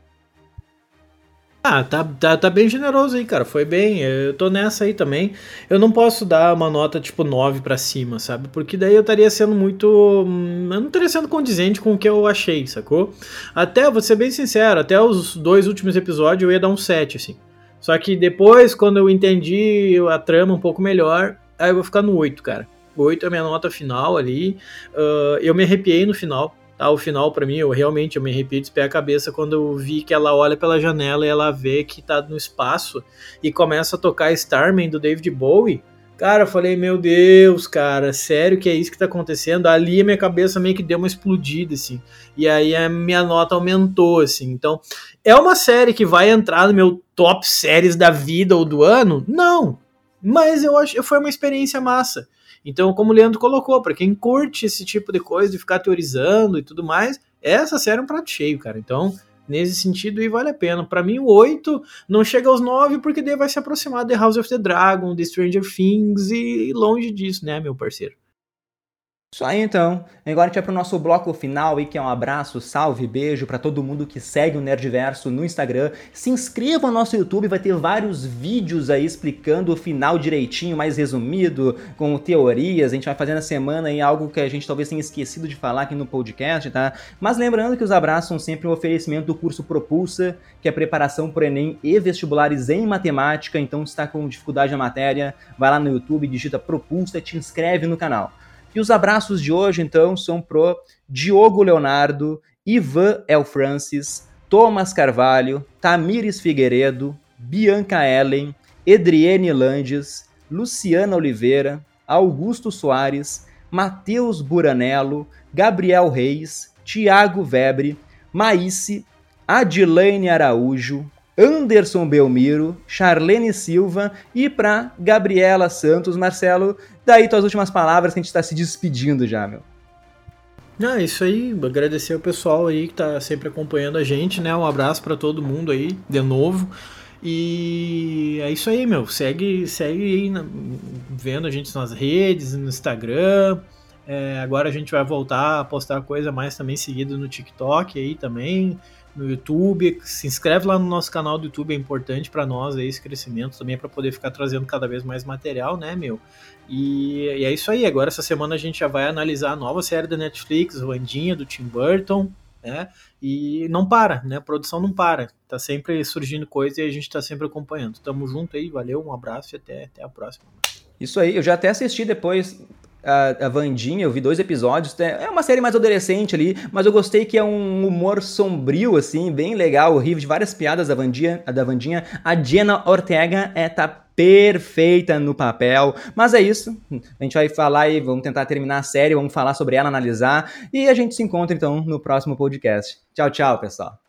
Ah, tá, tá, tá bem generoso aí, cara. Foi bem. Eu tô nessa aí também. Eu não posso dar uma nota tipo 9 para cima, sabe? Porque daí eu estaria sendo muito. Hum, eu não estaria sendo condizente com o que eu achei, sacou? Até, vou ser bem sincero, até os dois últimos episódios eu ia dar um 7, assim. Só que depois, quando eu entendi a trama um pouco melhor, aí eu vou ficar no 8, cara. 8 é a minha nota final ali. Uh, eu me arrepiei no final. Tá, o final para mim, eu realmente eu me arrepiei de pé a cabeça quando eu vi que ela olha pela janela e ela vê que tá no espaço e começa a tocar Starman do David Bowie. Cara, eu falei, meu Deus, cara, sério que é isso que tá acontecendo? Ali a minha cabeça meio que deu uma explodida, assim. E aí a minha nota aumentou, assim. Então, é uma série que vai entrar no meu top séries da vida ou do ano? Não. Mas eu acho foi uma experiência massa. Então, como o Leandro colocou, para quem curte esse tipo de coisa, de ficar teorizando e tudo mais, essa série é um prato cheio, cara. Então, nesse sentido e vale a pena. Para mim, o 8 não chega aos 9 porque daí vai se aproximar de House of the Dragon, de Stranger Things e longe disso, né, meu parceiro? Isso aí então. Agora a gente vai pro nosso bloco final aí, que é um abraço, salve, beijo para todo mundo que segue o Nerdverso no Instagram. Se inscreva no nosso YouTube, vai ter vários vídeos aí explicando o final direitinho, mais resumido, com teorias. A gente vai fazer na semana aí algo que a gente talvez tenha esquecido de falar aqui no podcast, tá? Mas lembrando que os abraços são sempre um oferecimento do curso Propulsa, que é preparação para Enem e vestibulares em matemática. Então, se está com dificuldade na matéria, vai lá no YouTube, digita Propulsa, te inscreve no canal. E os abraços de hoje, então, são pro Diogo Leonardo, Ivan El Francis, Thomas Carvalho, Tamires Figueiredo, Bianca Ellen, Edriene Landes, Luciana Oliveira, Augusto Soares, Matheus Buranello, Gabriel Reis, Tiago Vebre, Maíce, Adilane Araújo, Anderson Belmiro, Charlene Silva e para Gabriela Santos. Marcelo, daí tuas últimas palavras que a gente está se despedindo já, meu. Ah, isso aí, agradecer ao pessoal aí que tá sempre acompanhando a gente, né? Um abraço para todo mundo aí, de novo. E é isso aí, meu. Segue, segue aí vendo a gente nas redes, no Instagram. É, agora a gente vai voltar a postar coisa mais também seguida no TikTok aí também, no YouTube. Se inscreve lá no nosso canal do YouTube, é importante para nós aí esse crescimento também para poder ficar trazendo cada vez mais material, né, meu? E, e, é isso aí. Agora, essa semana, a gente já vai analisar a nova série da Netflix, Wandinha, do Tim Burton, né? E não para, né? A produção não para. Tá sempre surgindo coisa e a gente tá sempre acompanhando. Tamo junto aí, valeu, um abraço e até, até a próxima. Isso aí, eu já até assisti depois a, a Vandinha, eu vi dois episódios. É uma série mais adolescente ali, mas eu gostei que é um humor sombrio, assim, bem legal. Eu ri de várias piadas da Vandinha. Da Vandinha. A Jenna Ortega é, tá perfeita no papel. Mas é isso. A gente vai falar e vamos tentar terminar a série, vamos falar sobre ela, analisar. E a gente se encontra então no próximo podcast. Tchau, tchau, pessoal.